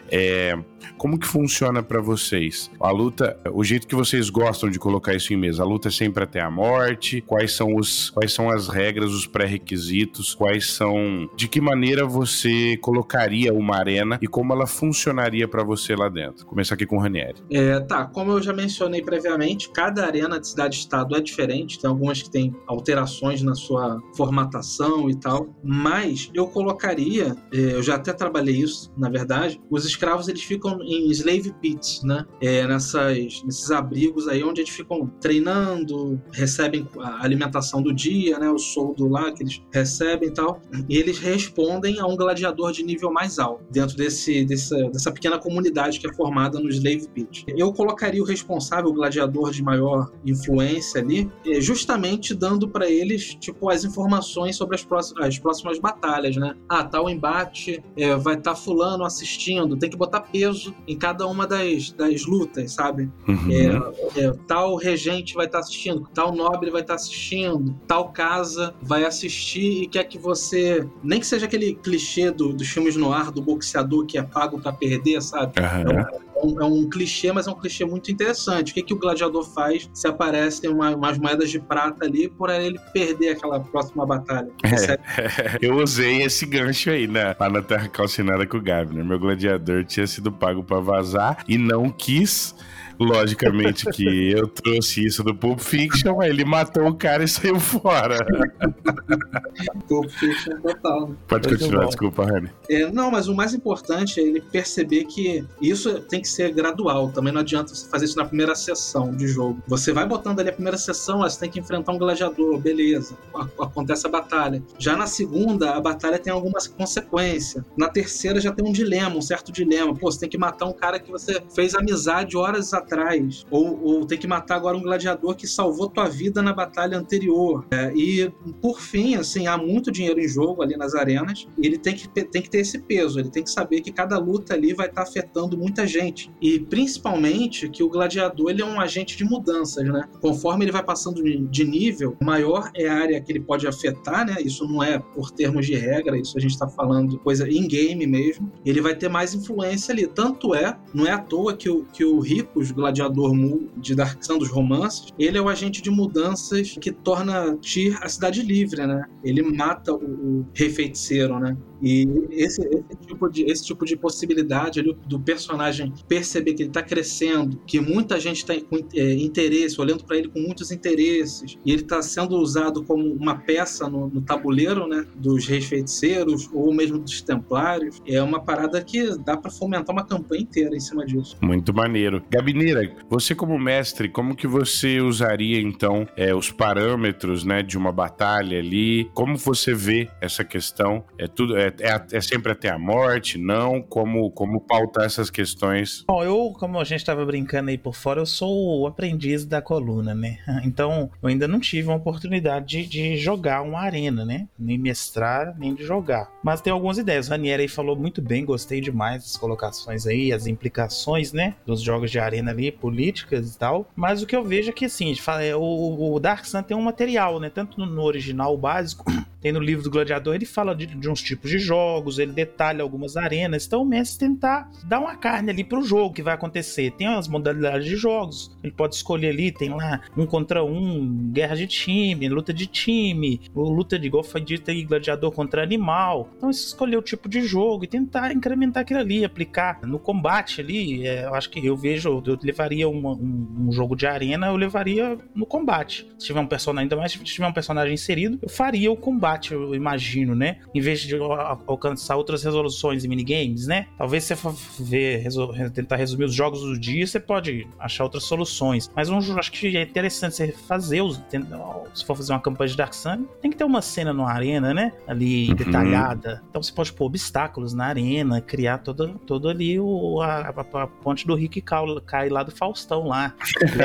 É, como que funciona para vocês? A luta, o jeito que vocês gostam de colocar isso em mesa, a luta é sempre até a morte? Quais são os, quais são as regras, os pré-requisitos? Quais são, de que maneira você colocaria uma arena e como ela funcionaria para você lá dentro? Começar aqui com o Ranieri. É, tá, como eu já mencionei previamente, cada arena de cidade-estado é diferente, tem algumas que têm alterações na sua formatação e tal, mas eu colocaria, é, eu já até trabalhei isso, na verdade, os escravos eles ficam em slave pits, né? É, nessas, nesses abrigos aí onde eles ficam treinando, recebem a alimentação do dia, né? O soldo lá que eles recebem e tal. E eles respondem a um gladiador de nível mais alto dentro desse, dessa, dessa pequena comunidade que é formada no slave pit. Eu colocaria o responsável, o gladiador de maior influência ali, é, justamente dando para eles tipo as informações sobre as próximas, as próximas batalhas, né? Ah, tal embate é, vai estar tá fulano assistindo, tem que botar peso em cada uma das, das lutas, sabe? Uhum. É, é, tal regente vai estar tá assistindo, tal nobre vai estar tá assistindo, tal casa vai assistir e quer que você. Nem que seja aquele clichê do, dos filmes no ar do boxeador que é pago para perder, sabe? Uhum um, é um clichê, mas é um clichê muito interessante. O que, que o gladiador faz se aparecem uma, umas moedas de prata ali por ele perder aquela próxima batalha? É, (laughs) eu usei esse gancho aí né, lá na Terra Calcinada com o Gabner. Meu gladiador tinha sido pago para vazar e não quis Logicamente que eu trouxe isso do Pulp Fiction, ele matou o cara e saiu fora. Pulp Fiction total. Né? Pode continuar, bom. desculpa, Rani. É, não, mas o mais importante é ele perceber que isso tem que ser gradual. Também não adianta você fazer isso na primeira sessão de jogo. Você vai botando ali a primeira sessão, você tem que enfrentar um gladiador, beleza. Acontece a batalha. Já na segunda, a batalha tem algumas consequências. Na terceira já tem um dilema, um certo dilema. Pô, você tem que matar um cara que você fez amizade horas atrás atrás, ou, ou que matar agora um gladiador que salvou tua vida na batalha anterior. É, e por fim, assim, há muito dinheiro em jogo ali nas arenas, e ele tem que, tem que ter esse peso, ele tem que saber que cada luta ali vai estar tá afetando muita gente. E principalmente que o gladiador ele é um agente de mudanças, né? Conforme ele vai passando de nível, maior é a área que ele pode afetar, né? Isso não é por termos de regra, isso a gente está falando coisa in-game mesmo. Ele vai ter mais influência ali. Tanto é, não é à toa que o, que o Ricos gladiador Mu de Dark Sun dos romances, ele é o agente de mudanças que torna Tyr a cidade livre, né? Ele mata o, o rei feiticeiro, né? E esse, esse, tipo, de, esse tipo de possibilidade ali, do personagem perceber que ele está crescendo, que muita gente está com é, interesse, olhando para ele com muitos interesses, e ele está sendo usado como uma peça no, no, tabuleiro né, dos reis feiticeiros ou mesmo dos templários, é uma parada que dá para fomentar uma campanha inteira em cima disso. Muito maneiro. Gabineira, você como mestre, como que você usaria então é, os parâmetros né, de uma batalha ali? Como você vê essa questão? É tudo. É, é, é, é, sempre até a morte? Não? Como, como pautar essas questões? Bom, eu, como a gente estava brincando aí por fora, eu sou o aprendiz da coluna, né? (laughs) Então, eu ainda não tive uma oportunidade de, de jogar uma arena, né? Nem mestrar, nem de jogar. Mas tem algumas ideias. O Ranieri aí falou muito bem, gostei demais das colocações aí, as implicações, né? Dos jogos de arena ali, políticas e tal. Mas o que eu vejo é que, assim, é, o, o Dark Sun tem um material, né? Tanto no, no original básico, tem no livro do Gladiador, ele fala de, de uns tipos de jogos, ele detalha algumas arenas. Então o Messi tentar dar uma carne ali pro jogo que vai acontecer. Tem as modalidades de jogos, ele pode escolher ali, tem lá um contra um, guerra de time, luta de time, luta de igual foi dito aí, gladiador contra animal. Então você escolher o tipo de jogo e tentar incrementar aquilo ali, aplicar no combate ali. É, eu acho que eu vejo, eu levaria uma, um, um, jogo de arena, eu levaria no combate. Se tiver um personagem, ainda mais se tiver um personagem inserido, eu faria o combate, eu imagino, né? Em vez de alcançar outras resoluções e minigames, né? Talvez você for ver, resol tentar resumir os jogos do dia, você pode achar outras soluções. Mas um, acho que é interessante você fazer os. Se for fazer uma campanha de Dark Sun, tem que ter uma cena numa arena, né? Ali uhum. detalhada. Então você pode pôr obstáculos na arena, criar todo, todo ali o, a, a, a ponte do Rick cai, cai lá do Faustão lá.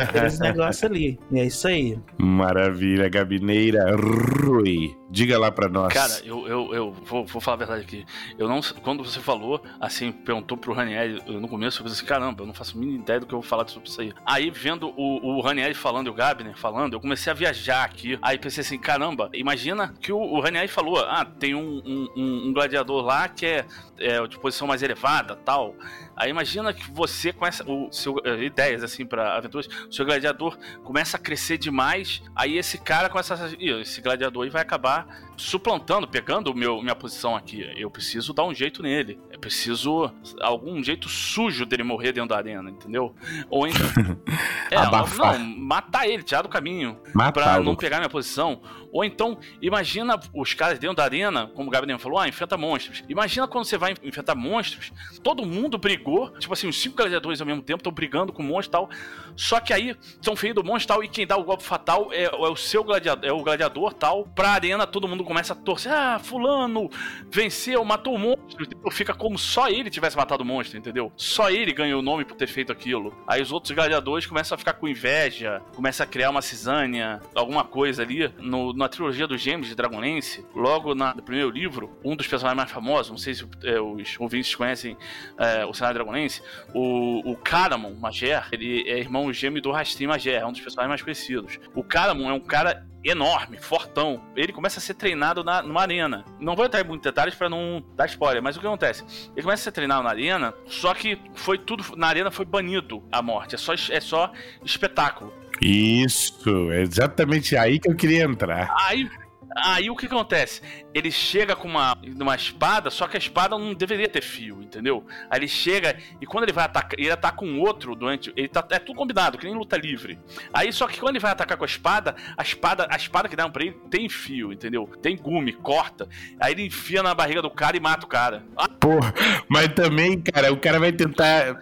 Aqueles (laughs) negócios ali. E é isso aí. Maravilha, Gabineira Rui. Diga lá pra nós. Cara, eu, eu, eu vou, vou falar a verdade aqui. Eu não. Quando você falou, assim, perguntou pro Ranieri no começo, eu falei assim: caramba, eu não faço a mínima ideia do que eu vou falar sobre isso aí. Aí, vendo o, o Ranieri falando e o Gabner falando, eu comecei a viajar aqui. Aí pensei assim: caramba, imagina que o, o Ranieri falou: ah, tem um, um, um gladiador lá que é, é de posição mais elevada tal. Aí imagina que você com essa o seu, eh, ideias assim para aventuras, o seu gladiador começa a crescer demais, aí esse cara começa a esse gladiador aí vai acabar suplantando, pegando meu minha posição aqui. Eu preciso dar um jeito nele. Preciso algum jeito sujo dele morrer dentro da arena, entendeu? Ou então (laughs) é, Abafar. não, matar ele, tirar do caminho para não pegar minha posição. Ou então, imagina os caras dentro da arena, como o Gabriel falou, ah, enfrenta monstros. Imagina quando você vai enfrentar monstros, todo mundo brigou, tipo assim, os cinco gladiadores ao mesmo tempo estão brigando com o monstro e tal. Só que aí são feridos do monstro e tal, e quem dá o golpe fatal é, é o seu gladiador, é o gladiador tal. Pra arena, todo mundo começa a torcer. Ah, fulano venceu, matou o monstro. Tipo, fica como só ele tivesse matado o monstro, entendeu? Só ele ganhou o nome por ter feito aquilo. Aí os outros gladiadores começam a ficar com inveja, começam a criar uma cisânia, alguma coisa ali. No, na trilogia dos Gêmeos de Dragonlance, logo na, no primeiro livro, um dos personagens mais famosos, não sei se é, os ouvintes conhecem é, o cenário Dragonlance, o, o Caramon Mager, ele é irmão gêmeo do Rastrim Mager, é um dos personagens mais conhecidos. O Caramon é um cara enorme, fortão. Ele começa a ser treinado na, numa arena. Não vou entrar em muitos detalhes para não dar spoiler, mas o que acontece? Ele começa a ser treinado na arena, só que foi tudo na arena foi banido a morte. É só, é só espetáculo. Isso, é exatamente aí que eu queria entrar. Aí Aí o que acontece? Ele chega com uma, uma espada, só que a espada não deveria ter fio, entendeu? Aí ele chega e quando ele vai atacar, ele ataca um outro durante. Ele tá, é tudo combinado, que nem luta livre. Aí só que quando ele vai atacar com a espada, a espada, a espada que dá pra ele tem fio, entendeu? Tem gume, corta. Aí ele enfia na barriga do cara e mata o cara. Ah, Pô, mas também, cara, o cara vai tentar,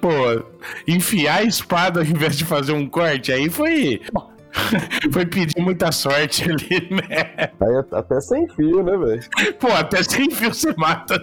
pô, enfiar a espada ao invés de fazer um corte. Aí foi. (laughs) Foi pedir muita sorte ali, né? Aí até sem fio, né, velho? Pô, até sem fio você mata.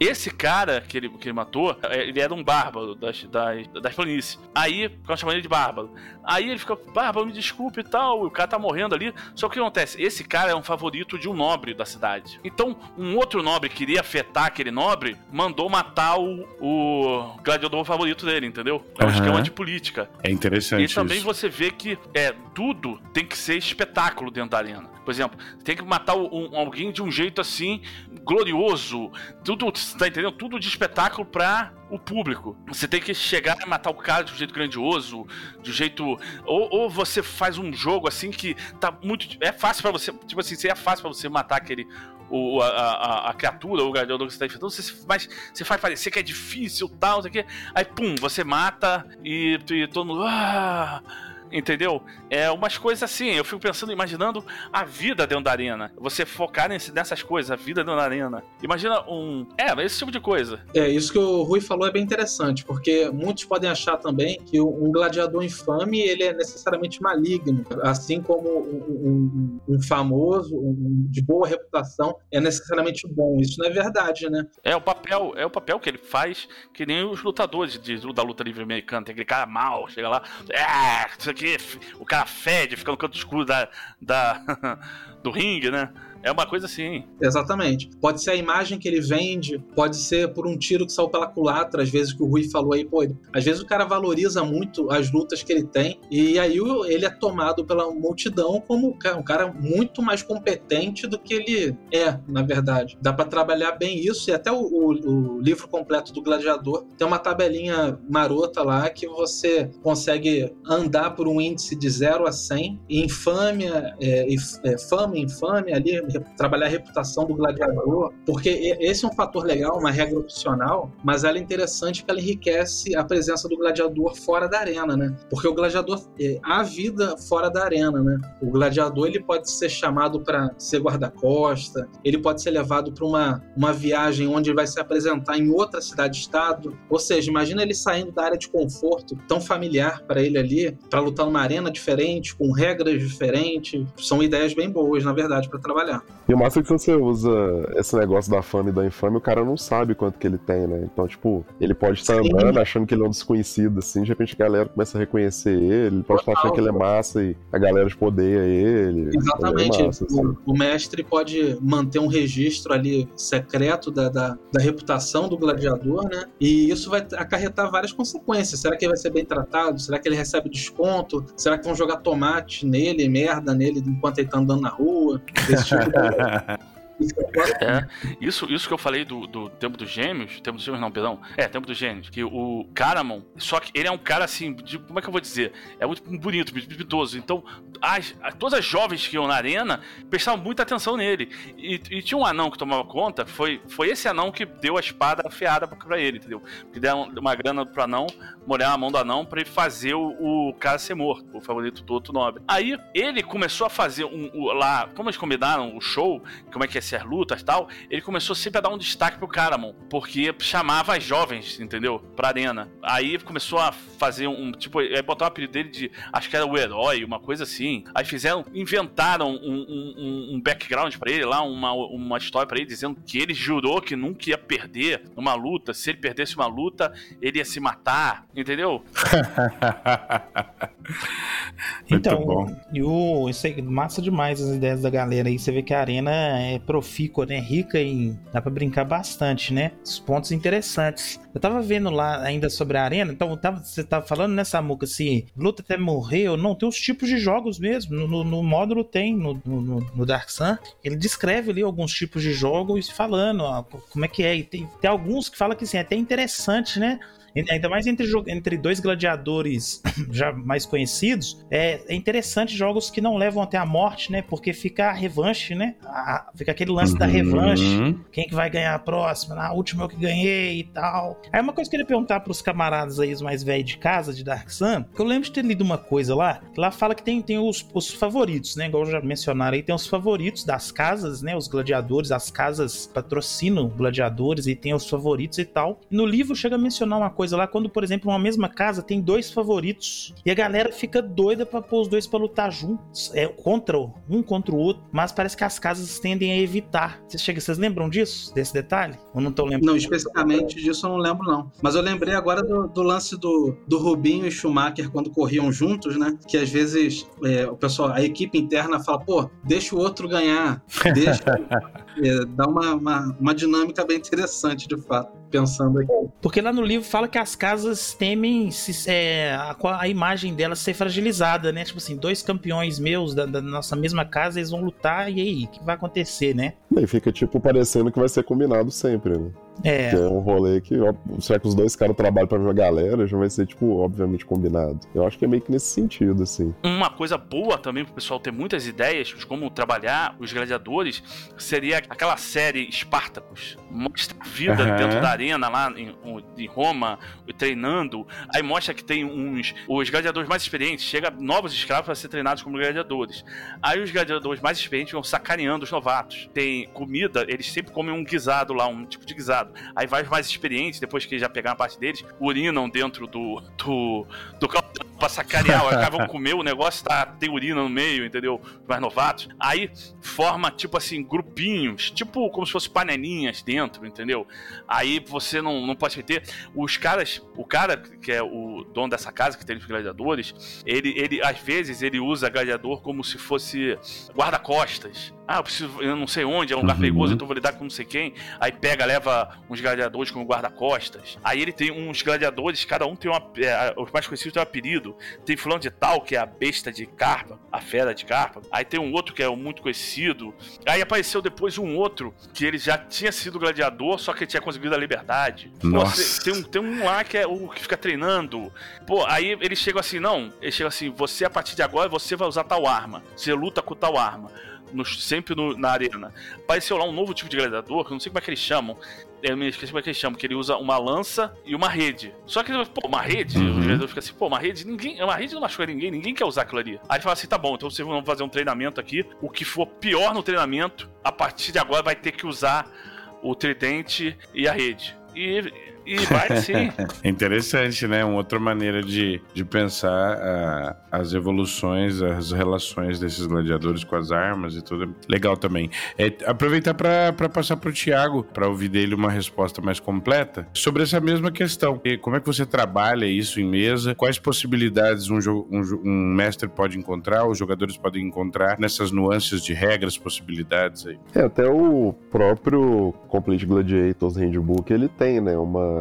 Esse cara que ele, que ele matou, é, ele era um bárbaro das, das, das planícies. Aí, ficam chamando ele de bárbaro. Aí ele fica, bárbaro, me desculpe e tal, o cara tá morrendo ali. Só que o que acontece? Esse cara é um favorito de um nobre da cidade. Então, um outro nobre que queria afetar aquele nobre, mandou matar o, o gladiador favorito dele, entendeu? É um Aham. esquema de política. É interessante E também isso. você vê que é, tudo tem que ser espetáculo dentro da arena. Por exemplo, tem que matar um- alguém de um jeito assim, glorioso. Tudo, tá entendendo? Tudo de espetáculo pra o público. Você tem que chegar e matar o cara de um jeito grandioso, de um jeito. Ou, ou você faz um jogo assim que tá muito. É fácil pra você. Tipo assim, é fácil pra você matar aquele. O, a, a, a criatura, o gladiador que você tá enfrentando, você, mas você faz parecer que é difícil tal, não sei o quê. Aí, pum, você mata e, e todo mundo. Ah! Entendeu? É umas coisas assim, eu fico pensando, imaginando a vida dentro da arena. Você focar nesse- nessas coisas, a vida dentro da arena. Imagina um. É, esse tipo de coisa. É, isso que o Rui falou é bem interessante, porque muitos podem achar também que um gladiador infame ele é necessariamente maligno, assim como um, um- um famoso, um de boa reputação, é necessariamente bom. Isso não é verdade, né? É o papel, é o papel que ele faz, que nem os lutadores de, da luta livre americana. Tem aquele cara mal, chega lá, é, aqui, o cara fede, fica no canto escuro da, da, (laughs) do ringue, né? É uma coisa assim. Exatamente. Pode ser a imagem que ele vende, pode ser por um tiro que saiu pela culatra, às vezes que o Rui falou aí, pô, às vezes o cara valoriza muito as lutas que ele tem, e aí ele é tomado pela multidão como um ca- cara muito mais competente do que ele é, na verdade. Dá pra trabalhar bem isso, e até o, o- o livro completo do Gladiador tem uma tabelinha marota lá que você consegue andar por um índice de 0 a 100, e infâmia, é, é, fama, infâmia ali, trabalhar a reputação do gladiador, porque esse é um fator legal, uma regra opcional, mas ela é interessante porque ela enriquece a presença do gladiador fora da arena, né? Porque o gladiador, é, há vida fora da arena, né? O gladiador ele pode ser chamado para ser guarda-costa, ele pode ser levado para uma, uma viagem onde ele vai se apresentar em outra cidade-estado. Ou seja, imagina ele saindo da área de conforto tão familiar para ele ali, para lutar numa arena diferente, com regras diferentes. São ideias bem boas, na verdade, para trabalhar. E o massa é que você usa esse negócio da fama e da infame, o cara não sabe quanto que ele tem, né? Então, tipo, ele pode estar Sim. andando achando que ele é um desconhecido, assim, de repente a galera começa a reconhecer ele, ele pode estar achando que ele é massa e a galera tipo, odeia ele. Exatamente. É massa, assim. o, o mestre pode manter um registro ali secreto da, da, da reputação do gladiador, né? E isso vai acarretar várias consequências. Será que ele vai ser bem tratado? Será que ele recebe desconto? Será que vão jogar tomate nele, merda nele, enquanto ele tá andando na rua? Esse tipo é. (laughs) Isso, isso que eu falei do, do Tempo dos Gêmeos, Tempo dos Gêmeos não, perdão, é, Tempo dos Gêmeos, que o Caramon, só que ele é um cara assim, de, como é que eu vou dizer? É muito bonito, muito pitoso, então as- todas as jovens que iam na arena prestavam muita atenção nele, e, e tinha um anão que tomava conta, foi, foi esse anão que deu a espada afiada pra, pra ele, entendeu? Que deram uma grana pro anão, molhar a mão do anão pra ele fazer o, o cara ser morto, o favorito do outro nobre. Aí ele começou a fazer um, o- lá, como eles combinaram o show, como é que ia ser as lutas e tal, ele começou sempre a dar um destaque pro Caramon, porque chamava as jovens, entendeu? Pra arena. Aí começou a fazer um, tipo, aí botar o apelido dele de, acho que era o herói, uma coisa assim. Aí fizeram, inventaram um, um, um- um background pra ele lá, uma, uma história pra ele, dizendo que ele jurou que nunca ia perder uma luta, se ele perdesse uma luta, ele ia se matar, entendeu? (laughs) Então, bom. e o, isso aí, massa demais as ideias da galera aí. Você vê que a arena é profícua, né? Rica em. dá pra brincar bastante, né? Os pontos interessantes. Eu tava vendo lá ainda sobre a arena, então tava- você tava falando nessa muca se luta até morrer ou não, tem os tipos de jogos mesmo. No, no- no módulo tem, no, no, no- no Dark Sun, ele descreve ali alguns tipos de jogos falando ó, como é que é. E tem, tem alguns que falam que assim, é até interessante, né? Ainda mais entre, entre dois gladiadores (coughs) já mais conhecidos, é, é interessante jogos que não levam até a morte, né? Porque fica a revanche, né? A- fica aquele lance da revanche. Uhum. Quem que vai ganhar a próxima? Na última eu que ganhei e tal. Aí uma coisa que eu queria perguntar pros camaradas aí, os mais velhos de casa, de Dark Sun, que eu lembro de ter lido uma coisa lá, que lá fala que tem, tem os, os favoritos, né? Igual já mencionaram aí, tem os favoritos das casas, né? Os gladiadores, as casas patrocinam gladiadores e tem os favoritos e tal. E no livro chega a mencionar uma coisa lá, quando, por exemplo, uma mesma casa tem dois favoritos e a galera fica doida pra pôr os dois pra lutar juntos, é, contra um contra o outro, mas parece que as casas tendem a evitar. Vocês, chegam, vocês lembram disso? Desse detalhe? Ou não estão lembrando? Não, especificamente disso eu não lembro, não. Mas eu lembrei agora do, do lance do, do Rubinho e Schumacher quando corriam juntos, né? Que às vezes é, o pessoal, a equipe interna fala, pô, deixa o outro ganhar. Deixa. (laughs) É, dá uma, uma, uma dinâmica bem interessante, de fato, pensando aqui. Porque lá no livro fala que as casas temem se, é, a, a imagem delas ser fragilizada, né? Tipo assim, dois campeões meus da, da nossa mesma casa, eles vão lutar, e aí? O que vai acontecer, né? E aí fica, tipo, parecendo que vai ser combinado sempre, né? É. Que é um rolê que, ó, será que os dois caras trabalham pra ver a galera, já vai ser, tipo, obviamente combinado. Eu acho que é meio que nesse sentido, assim. Uma coisa boa também pro pessoal ter muitas ideias de como trabalhar os gladiadores seria aquela série Spartacus. Mostra a vida Aham. dentro da arena lá em, em Roma, treinando. Aí mostra que tem uns. Os gladiadores mais experientes, chega novos escravos para ser treinados como gladiadores. Aí os gladiadores mais experientes vão sacaneando os novatos. Tem comida, eles sempre comem um guisado lá, um tipo de guisado. Aí vai os mais experientes, depois que já pegaram a parte deles, urinam dentro do. do. do pra sacanear. Vão (laughs) comer, o negócio tá, tem urina no meio, entendeu? Os mais novatos. Aí forma, tipo assim, grupinhos, tipo como se fossem panelinhas dentro, entendeu? Aí você não, não pode ter. Os caras, o cara que é o dono dessa casa, que tem os gladiadores, ele, ele às vezes ele usa gladiador como se fosse guarda-costas. Ah, eu preciso, eu não sei onde, é um lugar Uhum. perigoso, então eu vou lidar com não sei quem. Aí pega, leva uns gladiadores como guarda-costas. Aí ele tem uns gladiadores, cada um tem uma. é, os mais conhecidos têm um apelido. Tem fulano de tal, que é a besta de carpa, a fera de carpa. Aí tem um outro que é o muito conhecido. Aí apareceu depois um outro, que ele já tinha sido gladiador, só que ele tinha conseguido a liberdade. Pô, Nossa. tem, um, tem um lá que é o que fica treinando. Pô, aí ele chega assim, não, ele chega assim, você a partir de agora, você vai usar tal arma. Você luta com tal arma. No- sempre no- na arena. Apareceu lá um novo tipo de gladiador, que eu não sei como é que eles chamam. Eu me esqueci como é que eles chamam, que ele usa uma lança e uma rede. Só que, pô, uma rede, Uhum. o gladiador fica assim, pô, uma rede, ninguém. Uma rede não machuca ninguém, ninguém quer usar aquilo ali. Aí ele fala assim, tá bom, então vocês vão fazer um treinamento aqui. O que for pior no treinamento, a partir de agora vai ter que usar o tridente e a rede. E E vai sim. (laughs) Interessante, né? Uma outra maneira de, de pensar uh, as evoluções, as relações desses gladiadores com as armas e tudo. Legal também. É, aproveitar para passar para o Tiago, para ouvir dele uma resposta mais completa sobre essa mesma questão. E como é que você trabalha isso em mesa? Quais possibilidades um, um, um mestre pode encontrar, os jogadores podem encontrar nessas nuances de regras, possibilidades aí? É, até o próprio Complete Gladiators Handbook, ele tem, né, uma, um,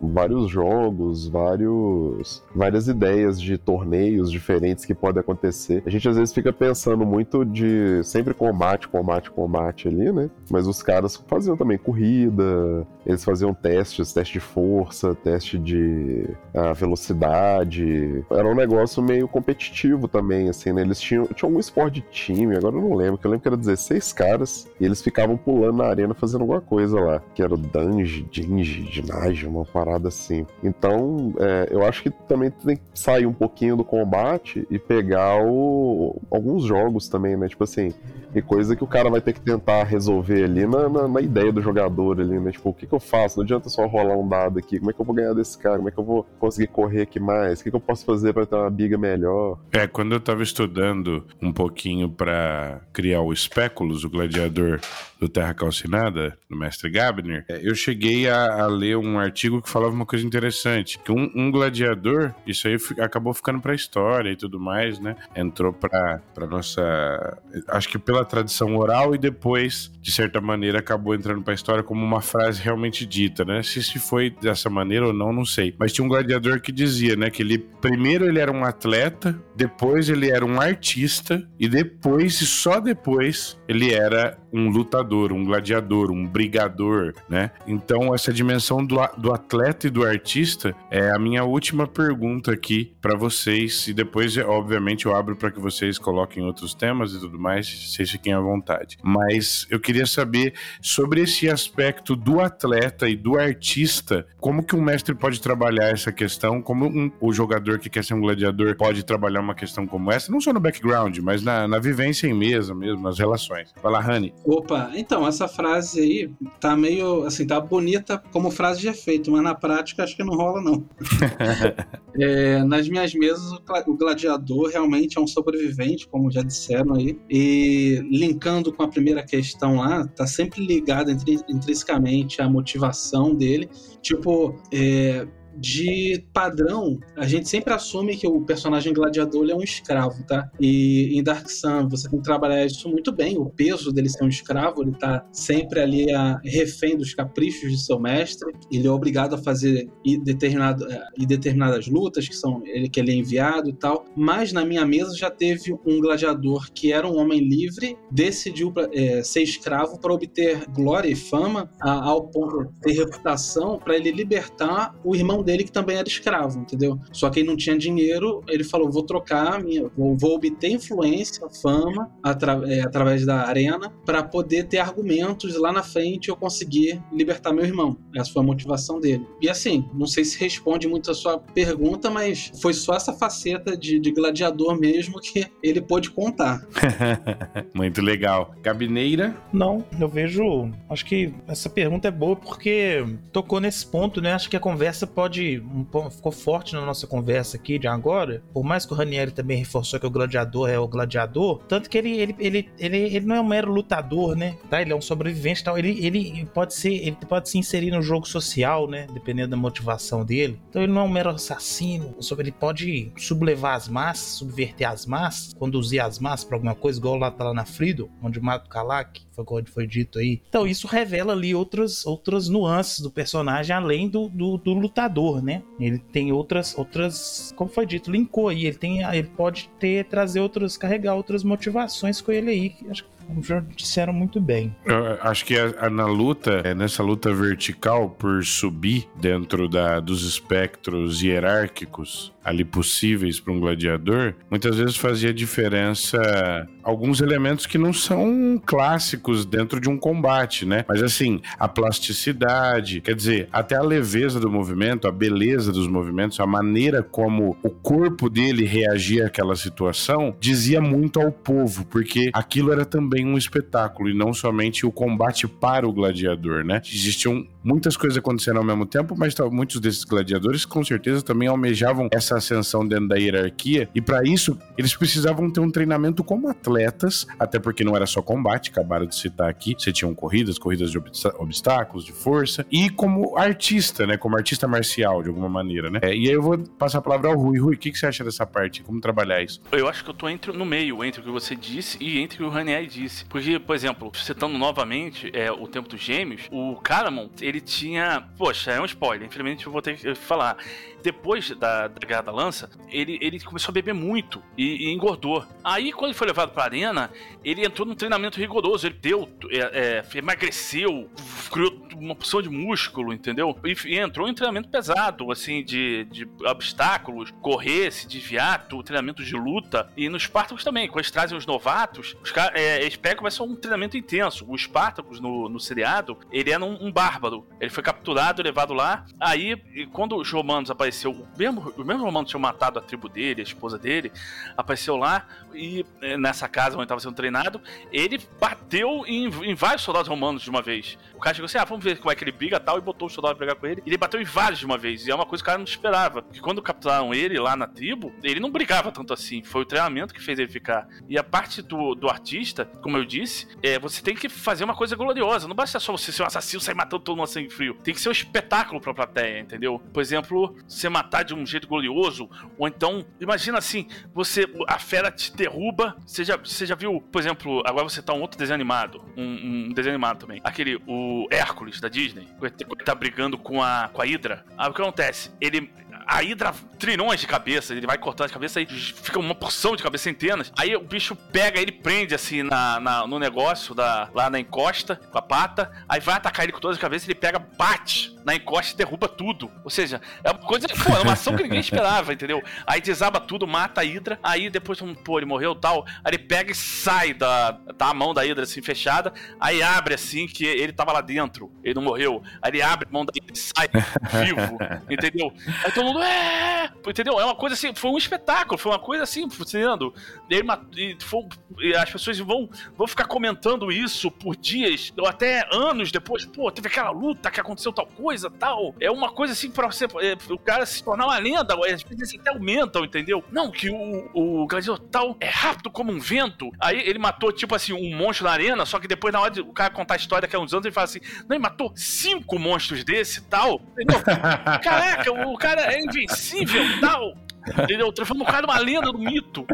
vários jogos, vários, várias ideias de torneios diferentes que podem acontecer. A gente às vezes fica pensando muito de sempre combate, combate, combate ali, né? Mas os caras faziam também corrida, eles faziam testes, teste de força, teste de uh, velocidade. Era um negócio meio competitivo também, assim, né? Eles tinham, tinham um esporte de time, agora eu não lembro, que eu lembro que era 16 caras e eles ficavam pulando na arena fazendo alguma coisa lá, que era o Dunge, Dinge, Ginage, uma parada assim. Então, é, eu acho que também tem que sair um pouquinho do combate e pegar o, alguns jogos também, né? Tipo assim, e coisa que o cara vai ter que tentar resolver ali na, na, na, ideia do jogador ali, né? Tipo, o que, que eu faço? Não adianta só rolar um dado aqui. Como é que eu vou ganhar desse cara? Como é que eu vou conseguir correr aqui mais? O que, que eu posso fazer para ter uma biga melhor? É, quando eu tava estudando um pouquinho para criar o Speculus, o gladiador do Terra Calcinada, do mestre Gabner, é, eu cheguei a, a, ler um artigo que falava uma coisa interessante, que um, um gladiador, isso aí acabou ficando pra história e tudo mais, né? Entrou pra, pra nossa... Acho que pela tradição oral e depois, de certa maneira, acabou entrando pra história como uma frase realmente dita, né? Se, se foi dessa maneira ou não, não sei. Mas tinha um gladiador que dizia, né? Que ele, primeiro ele era um atleta, depois ele era um artista e depois, e só depois, ele era um lutador, um gladiador, um brigador, né? Então, essa dimensão do, do atleta e do artista é a minha última pergunta aqui para vocês. E depois, obviamente, eu abro para que vocês coloquem outros temas e tudo mais, vocês fiquem à vontade. Mas eu queria saber sobre esse aspecto do atleta e do artista, como que um mestre pode trabalhar essa questão, como um, o jogador que quer ser um gladiador pode trabalhar uma questão como essa, não só no background, mas na, na vivência em mesa mesmo, nas relações. Vai lá, Rani. Opa, então, essa frase aí tá meio, assim, tá bonita como frase de efeito, mas na prática acho que não rola, não. (laughs) é, nas minhas mesas, o gladiador realmente é um sobrevivente, como já disseram aí, e linkando com a primeira questão lá, tá sempre ligado intrinsecamente à motivação dele. Tipo, é, de padrão, a gente sempre assume que o personagem gladiador é um escravo, tá? E em Dark Sun você tem que trabalhar isso muito bem. O peso dele ser um escravo, ele tá sempre ali a, refém dos caprichos de seu mestre. Ele é obrigado a fazer determinado, e determinadas lutas que são ele que ele é enviado e tal. Mas na minha mesa já teve um gladiador que era um homem livre, decidiu é, ser escravo para obter glória e fama, a, ao ponto de reputação, para ele libertar o irmão dele que também era escravo, entendeu? Só que ele não tinha dinheiro, ele falou: vou trocar, minha, vou, vou obter influência, fama atra, é, através da arena para poder ter argumentos lá na frente eu conseguir libertar meu irmão. Essa foi a motivação dele. E assim, não sei se responde muito a sua pergunta, mas foi só essa faceta de, de gladiador mesmo que ele pôde contar. (laughs) muito legal. Gabineira? Não, eu vejo. Acho que essa pergunta é boa porque tocou nesse ponto, né? Acho que a conversa pode Um, ficou forte na nossa conversa aqui de agora. Por mais que o Ranieri também reforçou que o gladiador é o gladiador, tanto que ele, ele, ele, ele, ele não é um mero lutador, né? Tá? Ele é um sobrevivente tal. Ele, ele pode ser. Ele pode se inserir no jogo social, né? Dependendo da motivação dele. Então ele não é um mero assassino. Ele pode sublevar as massas, subverter as massas, conduzir as massas para alguma coisa, igual lá tá lá na Frido, onde mata o Kalak foi foi dito aí. Então isso revela ali outras, outras nuances do personagem além do, do, do, lutador, né? Ele tem outras, outras, como foi dito, linkou aí. Ele tem, ele pode ter trazer outras, carregar outras motivações com ele aí. Acho que já disseram muito bem. Eu acho que a, a, na luta, é, nessa luta vertical, por subir dentro da, dos espectros hierárquicos ali possíveis para um gladiador, muitas vezes fazia diferença alguns elementos que não são clássicos dentro de um combate, né? Mas assim, a plasticidade, quer dizer, até a leveza do movimento, a beleza dos movimentos, a maneira como o corpo dele reagia àquela situação, dizia muito ao povo, porque aquilo era também um espetáculo e não somente o combate para o gladiador, né? Existiam muitas coisas acontecendo ao mesmo tempo, mas muitos desses gladiadores com certeza também almejavam essa ascensão dentro da hierarquia e para isso eles precisavam ter um treinamento como atletas, até porque não era só combate, acabaram de citar aqui, você tinha corridas, corridas de obstáculos, de força, e como artista, né, como artista marcial de alguma maneira, né? É, e aí eu vou passar a palavra ao Rui. Rui, o que, que você acha dessa parte? Como trabalhar isso? Eu acho que eu tô entre, no meio, entre o que você disse e entre o que o Ranieri disse. Porque, por exemplo, citando novamente é, o tempo dos gêmeos, o Caramon, ele tinha. Poxa, é um spoiler, infelizmente eu vou ter que falar depois da, da Guerra da Lança, ele, ele começou a beber muito e, e engordou. Aí, quando ele foi levado pra arena, ele entrou num treinamento rigoroso. Ele deu, é, é, emagreceu, criou uma porção de músculo, entendeu? E, e, entrou em treinamento pesado, assim, de, de obstáculos, correr, se desviar, treinamento de luta. E nos Spartacus também, quando eles trazem os novatos, os é, eles pegam, vai ser um treinamento intenso. O Spartacus, no, no seriado, ele era um, um bárbaro. Ele foi capturado, levado lá. Aí, quando os romanos apareceu. O mesmo, o mesmo romano tinha matado a tribo dele, a esposa dele, apareceu lá e eh, nessa casa onde estava sendo treinado, ele bateu em, em, vários soldados romanos de uma vez. O cara chegou assim: ah, vamos ver como é que ele briga tal, e botou o soldado pra brigar com ele. E ele bateu em vários de uma vez. E é uma coisa que o cara não esperava. Porque quando capturaram ele lá na tribo, ele não brigava tanto assim. Foi o treinamento que fez ele ficar. E a parte do, do artista, como eu disse, é você tem que fazer uma coisa gloriosa. Não basta só você ser um assassino sair matando todo mundo sangue frio. Tem que ser um espetáculo pra plateia, entendeu? Por exemplo, você matar de um jeito glorioso, ou então, imagina assim, você a fera te derruba, você já, você já viu, por exemplo, agora você tá um outro desenho animado, um, um desenho animado também, aquele, o Hércules da Disney, que tá brigando com a, com a Hydra. Aí o que acontece? Ele a Hydra trilhões de cabeça, ele vai cortando as cabeças e fica uma porção de cabeças, centenas. Aí o bicho pega, ele prende assim na, na, no negócio, da, lá na encosta, com a pata, aí vai atacar ele com todas as cabeças, ele pega, bate na encosta e derruba tudo. Ou seja, é uma coisa, pô, é uma ação que ninguém esperava, entendeu? Aí desaba tudo, mata a Hydra, aí depois, pô, ele morreu tal, aí ele pega e sai da, da mão da Hydra assim, fechada, aí abre assim, que ele tava lá dentro, ele não morreu. Aí ele abre a mão da Hydra e sai vivo, (laughs) entendeu? Aí todo mundo é! Entendeu? É uma coisa assim, foi um espetáculo, foi uma coisa assim, funcionando. E, e, e as pessoas vão, vão ficar comentando isso por dias, ou até anos depois. Pô, teve aquela luta que aconteceu tal coisa, tal. É uma coisa assim pra você, é, o cara se tornar uma lenda, às vezes até aumentam, entendeu? Não, que o, o gladiador tal é rápido como um vento. Aí ele matou, tipo assim, um monstro na arena, só que depois, na hora de o cara contar a história daqui a uns anos, ele fala assim: não, ele matou cinco monstros desse tal. Entendeu? (laughs) Caraca, o cara é invencível tal. Entendeu? Transforma o cara numa lenda, num mito.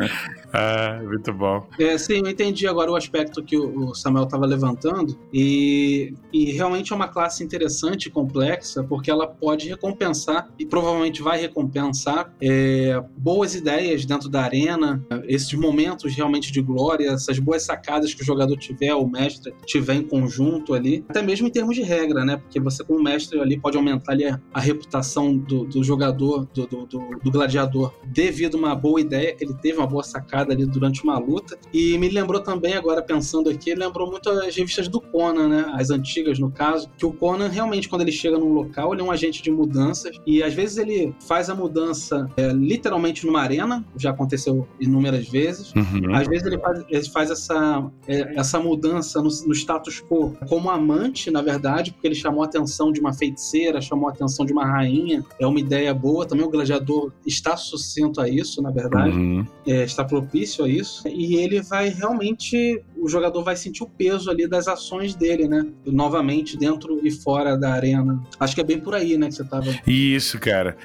Ah, muito bom. É, sim, eu entendi agora o aspecto que o Samuel estava levantando. E, e realmente é uma classe interessante e complexa, porque ela pode recompensar, e provavelmente vai recompensar, é, boas ideias dentro da arena, esses momentos realmente de glória, essas boas sacadas que o jogador tiver, o mestre tiver em conjunto ali, até mesmo em termos de regra, né? Porque você, como mestre ali, pode aumentar ali a, a reputação do, do jogador, do, do, do gladiador devido a uma boa ideia que ele teve, uma boa sacada ali durante uma luta. E me lembrou também, agora pensando aqui, lembrou muito as revistas do Conan, né? As antigas, no caso. Que o Conan, realmente, quando ele chega num local, ele é um agente de mudanças. E às vezes ele faz a mudança é, literalmente numa arena, já aconteceu inúmeras vezes. Uhum. Às vezes ele faz, ele faz essa, é, essa mudança no, no status quo como amante, na verdade, porque ele chamou a atenção de uma feiticeira, chamou a atenção de uma rainha. É uma ideia boa. Também o gladiador está sucinto a isso, na verdade, uhum. é, está propício a isso, e ele vai realmente, o jogador vai sentir o peso ali das ações dele, né? Novamente dentro e fora da arena. Acho que é bem por aí, né, que você tava. Isso, cara.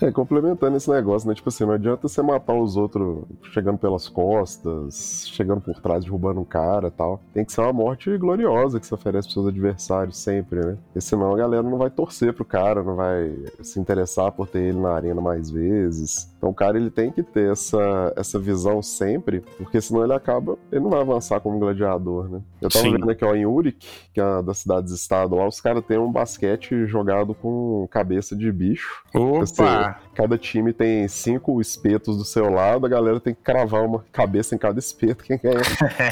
É, complementando esse negócio, né? Tipo assim, não adianta você matar os outros chegando pelas costas, chegando por trás, derrubando um cara e tal. Tem que ser uma morte gloriosa que você oferece pros seus adversários sempre, né? Porque senão a galera não vai torcer pro cara, não vai se interessar por ter ele na arena mais vezes. Então o cara ele tem que ter essa, essa visão sempre, porque senão ele acaba, ele não vai avançar como gladiador, né? Eu tava Sim. vendo aqui ó, em Uric, que é uma das cidades-estado lá, os caras têm um basquete jogado com cabeça de bicho. Opa! Assim, Bye. Cada time tem cinco espetos do seu lado, a galera tem que cravar uma cabeça em cada espeto. Quem ganha,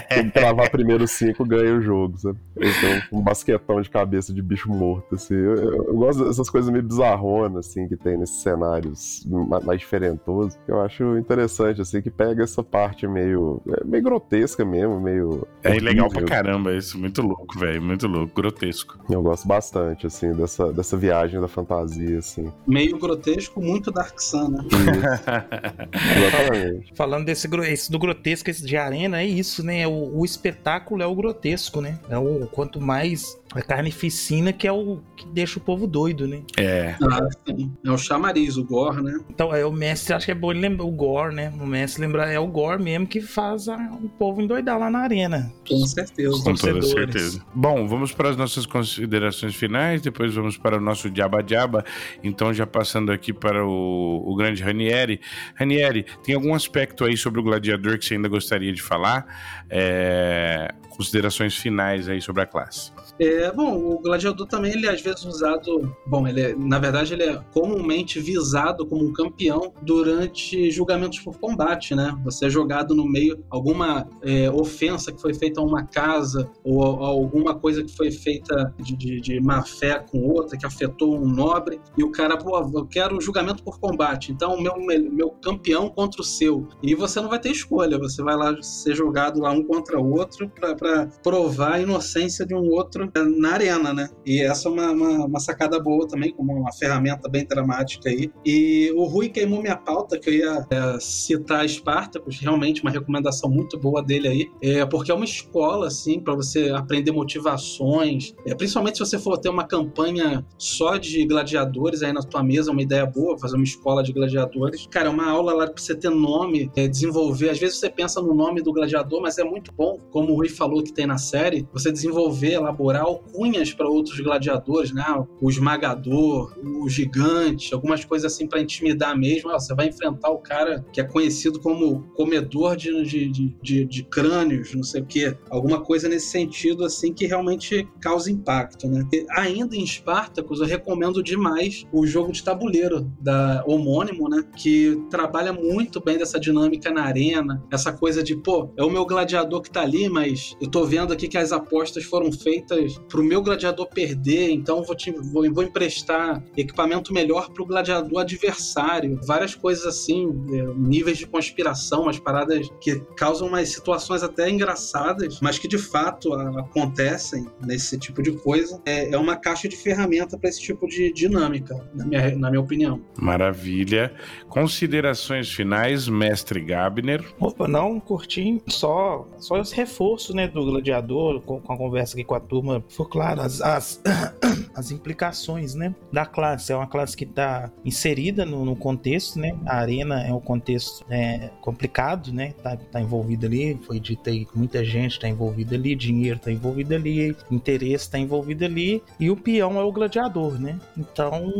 tem que (laughs) cravar primeiro cinco ganha o jogo, sabe? Então, um basquetão de cabeça de bicho morto, assim. Eu, eu, eu gosto dessas coisas meio bizarronas, assim, que tem nesses cenários mais diferentosos. Eu acho interessante, assim, que pega essa parte meio, é, meio grotesca mesmo, meio meio. É legal pra caramba isso, muito louco, velho, muito louco, grotesco. Eu gosto bastante, assim, dessa, dessa viagem da fantasia, assim. Meio grotesco, muito Dark Sun, né? (laughs) Exatamente. Falando desse esse do grotesco, esse de arena, é isso, né? O, o espetáculo é o grotesco, né? É o quanto mais a carnificina que é o que deixa o povo doido, né? É, Ah, sim. É o chamariz, o gore, né? Então, é o mestre, acho que é bom ele lembrar o Gore, né? O mestre lembrar, é o Gore mesmo que faz a- o povo endoidar lá na arena. Com certeza. com toda certeza. Bom, vamos para as nossas considerações finais, depois vamos para o nosso Diaba Diaba. Então, já passando aqui para o, o grande Ranieri. Ranieri, tem algum aspecto aí sobre o gladiador que você ainda gostaria de falar? É, considerações finais aí sobre a classe. É, bom, o gladiador também ele é às vezes usado, bom, ele é, na verdade ele é comumente visado como um campeão durante julgamentos por combate, né? Você é jogado no meio alguma é, ofensa que foi feita a uma casa ou a- alguma coisa que foi feita de, de, de má fé com outra que afetou um nobre e o cara, pô, eu quero julgamento por combate, então o meu meu campeão contra o seu e você não vai ter escolha, você vai lá ser jogado lá um contra o outro para provar a inocência de um outro na arena, né? E essa é uma, uma, uma sacada boa também, como uma ferramenta bem dramática aí. E o Rui queimou minha pauta, que eu ia eh, citar Spartacus, realmente uma recomendação muito boa dele aí, é, porque é uma escola, assim, para você aprender motivações, é, principalmente se você for ter uma campanha só de gladiadores aí na tua mesa, é uma ideia boa, fazer uma escola de gladiadores. Cara, é uma aula lá pra você ter nome, é, desenvolver. Às vezes você pensa no nome do gladiador, mas é muito bom, como o Rui falou que tem na série, você desenvolver, elaborar alcunhas para outros gladiadores, né? O esmagador, o gigante, algumas coisas assim para intimidar mesmo. Ó, você vai enfrentar o cara que é conhecido como comedor de, de, de, de- de crânios, não sei o quê. Alguma coisa nesse sentido, assim, que realmente causa impacto, né? E ainda em Spartacus, eu recomendo demais o jogo de tabuleiro da homônimo, né? Que trabalha muito bem dessa dinâmica na arena, essa coisa de, pô, é o meu gladiador que tá ali, mas eu tô vendo aqui que as apostas foram feitas pro meu gladiador perder, então vou, te, vou, vou emprestar equipamento melhor pro gladiador adversário. Várias coisas assim, é, níveis de conspiração, umas paradas que causam umas situações até engraçadas, mas que de fato a- acontecem nesse tipo de coisa. É, é uma caixa de ferramenta para esse tipo de dinâmica, na minha, na minha opinião. Maravilha. Considerações finais, mestre Gabner. Opa, não, curti só, só esse reforço, né, do gladiador, com, com a conversa aqui com a turma, ficou claro as, as, (coughs) as implicações, né, da classe. É uma classe que está inserida no, no contexto, né, a arena é um contexto né, complicado, né, tá, tá envolvido ali, foi dito aí que muita gente está envolvida ali, dinheiro está envolvido ali, interesse está envolvido ali, e o peão é o gladiador, né, então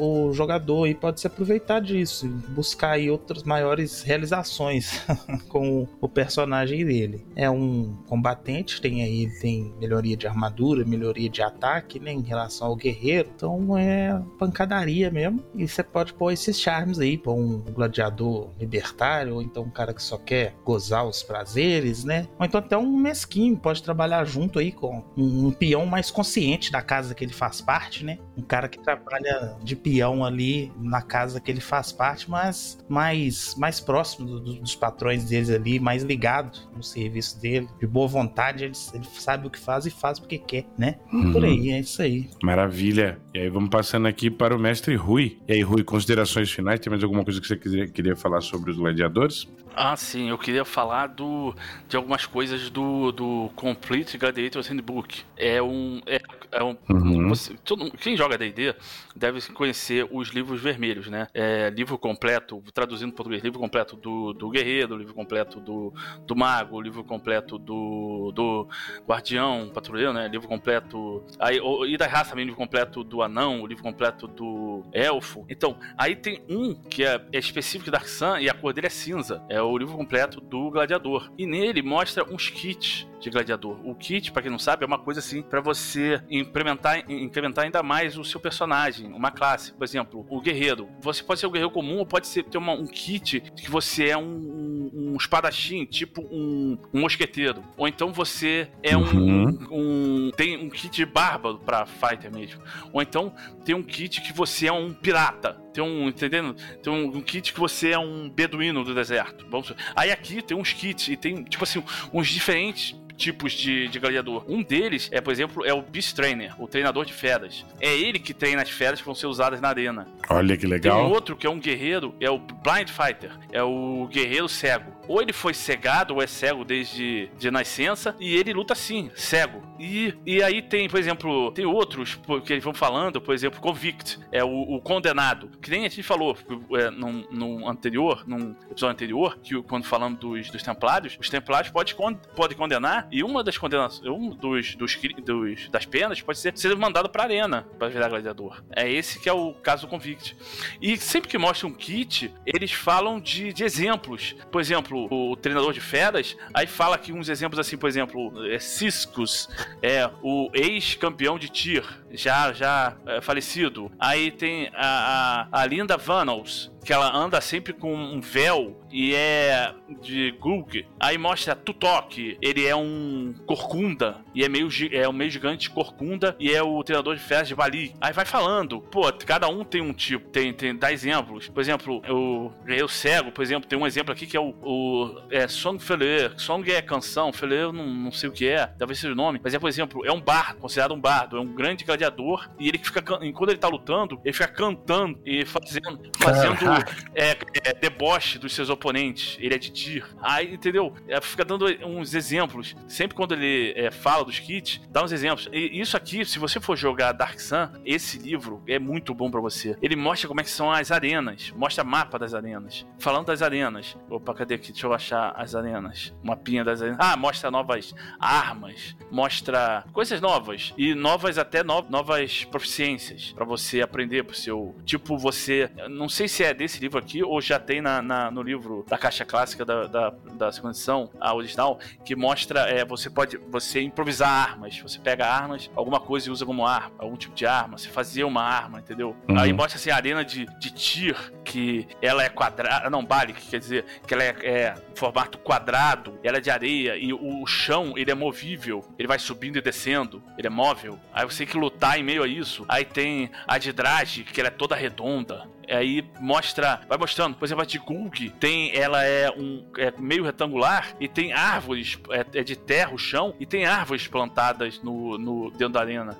o jogador aí pode se aproveitar disso, buscar aí outras maiores realizações (laughs) com o personagem dele. É um combatente, tem aí tem melhoria de armadura, melhoria de ataque, né, em relação ao guerreiro. Então é pancadaria mesmo. E você pode pôr esses charmes aí para um gladiador libertário, ou então um cara que só quer gozar os prazeres, né? Ou então até um mesquinho pode trabalhar junto aí com um, um peão mais consciente da casa que ele faz parte, né? Um cara que trabalha de peão ali na casa que ele faz parte, mas mais, mais próximo do- do- dos patrões deles ali, mais ligado no serviço dele, de boa vontade, ele, ele sabe o que faz e faz porque quer, né? Uhum. Por aí, é isso aí. Maravilha. E aí vamos passando aqui para o mestre Rui. E aí, Rui, considerações finais? Tem mais alguma coisa que você queria, queria falar sobre os gladiadores? Ah, sim, eu queria falar do, de algumas coisas do, do Complete Gladiators Handbook. É um. É, é um Uhum. você- todo- quem joga DD deve conhecer os livros vermelhos, né? É, livro completo, traduzindo em português, livro completo do, do guerreiro, livro completo do, do mago, livro completo do, do guardião, patrulheiro, né? Livro completo. Aí, e da raça também, livro completo do anão, o livro completo do elfo. Então, aí tem um que é, é específico de Dark Sun e a cor dele é cinza. É o livro completo do gladiador. E nele mostra uns kits de gladiador. O kit, pra quem não sabe, é uma coisa assim pra você implementar, incrementar ainda mais o seu personagem, uma classe. Por exemplo, o guerreiro. Você pode ser um guerreiro comum ou pode ser, ter uma- um kit que você é um, um, um espadachim, tipo um, mosqueteiro. Ou então você é um, Uhum. um- tem um kit bárbaro pra fighter mesmo. Ou então tem um kit que você é um pirata. Tem um, entendendo? Tem um, um kit que você é um beduíno do deserto. Vamos, aí aqui tem uns kits e tem, tipo assim, uns diferentes tipos de, de gladiador. Um deles é, por exemplo, é o Beast Trainer, o treinador de feras. É ele que treina as feras que vão ser usadas na arena. Olha que legal. Tem um outro que é um guerreiro, é o Blind Fighter, é o guerreiro cego. Ou ele foi cegado ou é cego desde de nascença e ele luta assim, cego. E, e aí tem, por exemplo, tem outros que eles vão falando, por exemplo, Convict, é o, o condenado. Que nem a gente falou é, no, no anterior, num episódio anterior, que quando falamos dos, dos templários, os templários podem pode condenar e uma das condenações, um dos, dos, dos, das penas pode ser ser mandado pra arena para virar gladiador. É esse que é o caso do Convict. E sempre que mostra um kit, eles falam de, de exemplos. Por exemplo, o treinador de feras, aí fala aqui uns exemplos assim, por exemplo, é Ciscos, é o ex-campeão de tir, já já é, falecido. Aí tem a, a, a Linda Vanals, que ela anda sempre com um véu e é de Gulg. Aí mostra Tutok, ele é um corcunda e é meio é um meio gigante corcunda e é o treinador de feras de Bali. Aí vai falando, pô, cada um tem um tipo, tem, tem dá exemplos. Por exemplo, o Guerreiro Cego, por exemplo, tem um exemplo aqui que é o, o é Song Feller. Song é canção, Feller eu não, não sei o que é, talvez seja o nome, mas é, por exemplo, é um bardo, considerado um bardo, é um grande gladiador e ele fica, enquanto ele tá lutando, ele fica cantando e fazendo, fazendo é, é, deboche dos seus oponentes. Ele é de Tyr. Aí, entendeu? É, fica dando uns exemplos. Sempre quando ele é, fala dos kits, dá uns exemplos. E isso aqui, se você for jogar Dark Sun, esse livro é muito bom para você. Ele mostra como é que são as arenas, mostra mapa das arenas. Falando das arenas. Opa, cadê aqui? Deixa eu achar as arenas. Mapinha das arenas. Ah, mostra novas armas, mostra coisas novas e novas até no, novas proficiências para você aprender pro seu. Tipo, você. Não sei se é desse livro aqui ou já tem na, na no livro da caixa clássica da, da, da segunda edição, a original, que mostra é, você pode você improvisar armas. Você pega armas, alguma coisa e usa como arma, algum tipo de arma. Você fazia uma arma, entendeu? Uhum. Aí mostra assim a arena de, de tir, que ela é quadrada. Não, Bali, que quer dizer que ela é, é formato quadrado, ela é de areia e o, o chão ele é movível, ele vai subindo e descendo, ele é móvel. Aí você tem que lutar em meio a isso. Aí tem a de Drage, que ela é toda redonda. Aí mostra, vai mostrando, por exemplo, a de Gulg tem, ela é um é meio retangular e tem árvores, é, é, de terra o chão e tem árvores plantadas no, no dentro da arena.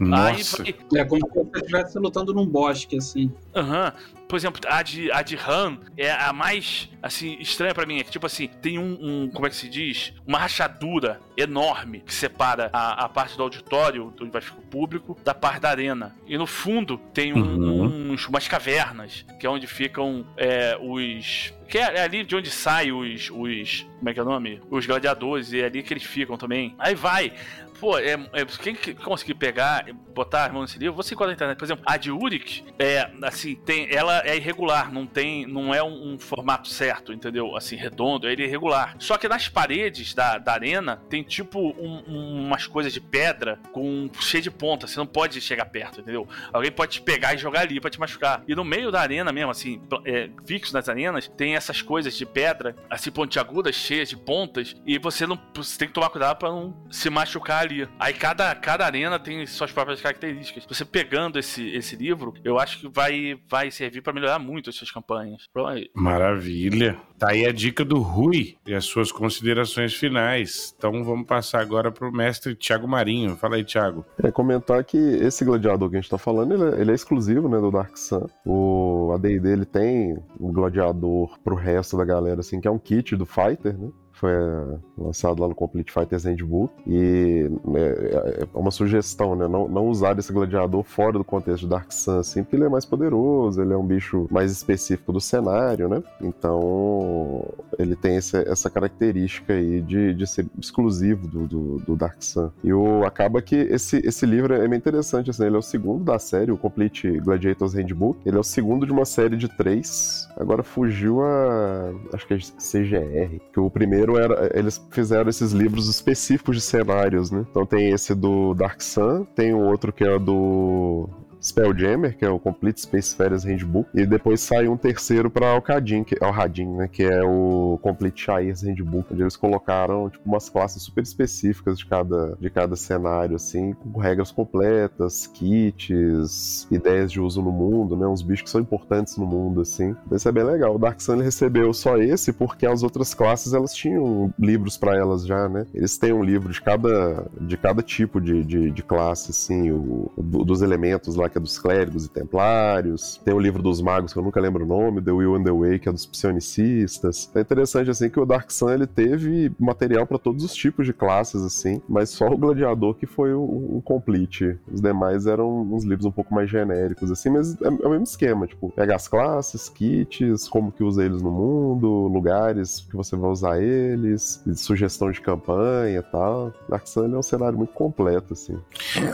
Nossa. Aí, é como se você estivesse lutando num bosque, assim. Aham. Uhum por exemplo, a de, a de Han é a mais, assim, estranha para mim. É que, tipo assim, tem um, um, como é que se diz? Uma rachadura enorme que separa a, a parte do auditório, onde vai ficar o público, da parte da arena. E no fundo tem um, uhum. uns, umas cavernas, que é onde ficam é, os que é ali de onde saem os, os. Como é que é o nome? Os gladiadores, e é ali que eles ficam também. Aí vai pô, é, é, quem conseguir pegar, botar a mão nesse livro, você encontra na internet. Por exemplo, a de Uric, é, assim, tem, ela é irregular, não tem, não é um, um, formato certo, entendeu? Assim, redondo, ele é irregular. Só que nas paredes da, da arena tem tipo um, um, umas coisas de pedra com cheio de ponta, você não pode chegar perto, entendeu? Alguém pode te pegar e jogar ali pra te machucar. E no meio da arena mesmo, assim, é, fixo nas arenas, tem essas coisas de pedra, assim, pontiagudas, cheias de pontas, e você não você tem que tomar cuidado para não se machucar ali Aí cada, cada arena tem suas próprias características. Você pegando esse, esse livro, eu acho que vai, vai servir para melhorar muito as suas campanhas. Maravilha. Tá aí a dica do Rui e as suas considerações finais. Então vamos passar agora para o mestre Tiago Marinho. Fala aí, Tiago. É comentar que esse gladiador que a gente está falando, ele é, ele é, exclusivo né, do Dark Sun. O AD dele tem um gladiador pro resto da galera, assim, que é um kit do Fighter, né? Foi é, lançado lá no Complete Fighters Handbook. E né, é, é uma sugestão, né? Não, não usar esse gladiador fora do contexto de Dark Sun, assim, porque ele é mais poderoso, ele é um bicho mais específico do cenário, né? Então, ele tem esse, essa característica aí de, de ser exclusivo do, do, do, Dark Sun. E o, acaba que esse, esse livro é bem interessante, assim, ele é o segundo da série, o Complete Gladiators Handbook. Ele é o segundo de uma série de três. Agora fugiu a. Acho que é CGR, que o primeiro era, eles fizeram esses livros específicos de cenários, né? Então tem esse do Dark Sun, tem o outro que é do Spelljammer, que é o Complete Space Fairies Handbook, e depois saiu um terceiro para Alcadin, que é o Radin, né, que é o Complete Shires Handbook, onde eles colocaram tipo umas classes super específicas de cada de cada cenário assim, com regras completas, kits, ideias de uso no mundo, né, uns bichos que são importantes no mundo assim. Isso é bem legal. O Dark Sun recebeu só esse porque as outras classes elas tinham livros para elas já, né? Eles têm um livro de cada de cada tipo de, de, de classe assim, o, o dos elementos lá que é dos clérigos e templários. Tem o livro dos magos, que eu nunca lembro o nome, The Will and the Way, que é dos psionicistas. É interessante, assim, que o Dark Sun, ele teve material para todos os tipos de classes, assim, mas só o Gladiador que foi o, o complete. Os demais eram uns livros um pouco mais genéricos, assim, mas é, é o mesmo esquema, tipo, pega as classes, kits, como que usa eles no mundo, lugares que você vai usar eles, sugestão de campanha e tal. Dark Sun é um cenário muito completo, assim.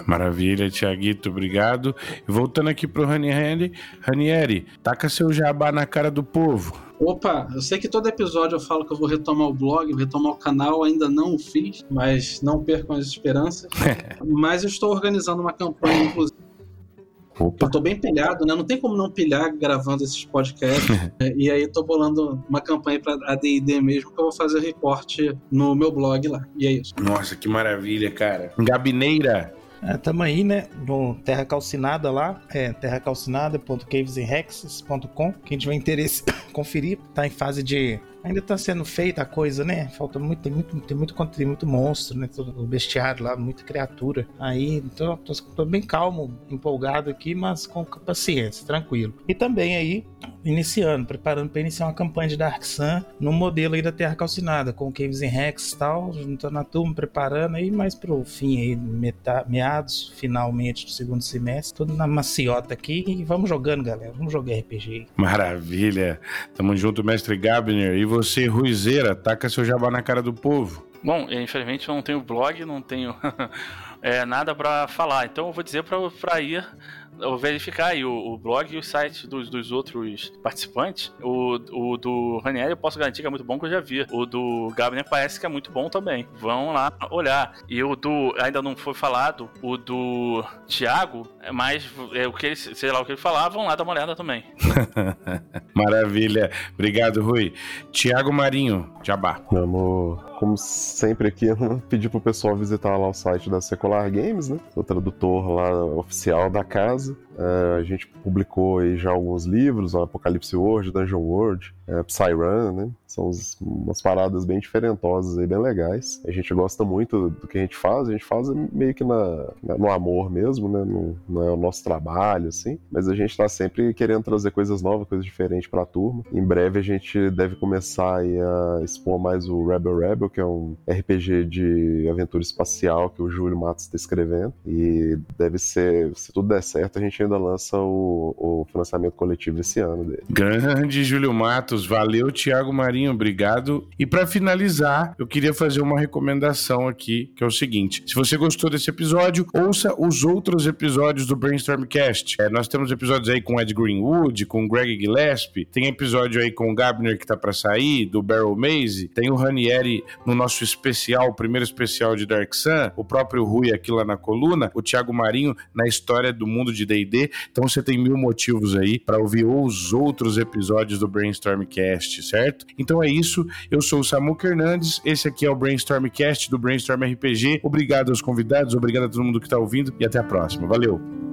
Maravilha, Tiaguito, obrigado. Voltando aqui pro Ranieri, Ranieri, taca seu jabá na cara do povo. Opa, eu sei que todo episódio eu falo que eu vou retomar o blog, vou retomar o canal, ainda não o fiz, mas não percam as esperanças. (laughs) mas eu estou organizando uma campanha, inclusive. Opa. Eu tô bem pilhado, né? Não tem como não pilhar gravando esses podcasts. (laughs) e aí tô bolando uma campanha pra AD&D mesmo, que eu vou fazer reporte no meu blog lá. E é isso. Nossa, que maravilha, cara. Gabineira, é, aí, né? No Terra Calcinada lá, é terracalcinada.cavesandhexes.com. Quem tiver interesse, (coughs) conferir. Tá em fase de ainda tá sendo feita a coisa, né? Falta muito, tem muito, tem muito, tem muito monstro, né? Todo bestiário lá, muita criatura. Aí, tô, tô, tô, bem calmo, empolgado aqui, mas com paciência, tranquilo. E também aí, iniciando, preparando para iniciar uma campanha de Dark Sun no modelo aí da Terra Calcinada, com Caves and Rex e tal, juntando a turma, preparando aí mais pro fim aí, meta, meados, finalmente, do segundo semestre, tudo na maciota aqui e vamos jogando, galera. Vamos jogar RPG. Maravilha. Tamo junto, mestre Gabner. E você, Ruizeira, taca seu jabá na cara do povo. Bom, infelizmente eu não tenho blog, não tenho (laughs) é, nada para falar, então eu vou dizer para ir verificar aí o, o, blog e os sites dos, dos outros participantes. O, o do Ranieri eu posso garantir que é muito bom, que eu já vi. O do Gabriel parece que é muito bom também. Vão lá olhar. E o do, ainda não foi falado, o do Thiago, é mais é, o que ele, sei lá o que ele falar, vão lá dar uma olhada também. (laughs) Maravilha. Obrigado, Rui. Thiago Marinho, Jabá. Vamos como sempre aqui, (laughs) pedir pro pessoal visitar lá o site da Secular Games, né? O tradutor lá oficial da casa. Uh, a gente publicou aí já alguns livros, Apocalipse World, Dungeon World, uh, Psyrun, né? São uns, umas paradas bem diferentosas aí, bem legais. A gente gosta muito do que a gente faz, a gente faz meio que na, no amor mesmo, né? No, não é o nosso trabalho, assim. Mas a gente tá sempre querendo trazer coisas novas, coisas diferentes pra turma. Em breve a gente deve começar aí a expor mais o Rebel Rebel, que é um RPG de aventura espacial que o Júlio Matos está escrevendo. E deve ser, se tudo der certo, a gente ainda lança o, o financiamento coletivo esse ano dele. Grande Júlio Matos, valeu, Thiago Marinho, obrigado. E para finalizar, eu queria fazer uma recomendação aqui, que é o seguinte: se você gostou desse episódio, ouça os outros episódios do Brainstormcast. É, nós temos episódios aí com Ed Greenwood, com Greg Gillespie, tem episódio aí com o Gabner que tá para sair, do Barrel Maze, tem o Ranieri no nosso especial, o primeiro especial de Dark Sun, o próprio Rui aqui lá na coluna, o Thiago Marinho na história do mundo de D&D então você tem mil motivos aí para ouvir os outros episódios do Brainstormcast, certo? Então é isso. Eu sou o Samuca Hernandes. Esse aqui é o Brainstormcast do Brainstorm RPG. Obrigado aos convidados, obrigado a todo mundo que está ouvindo e até a próxima. Valeu!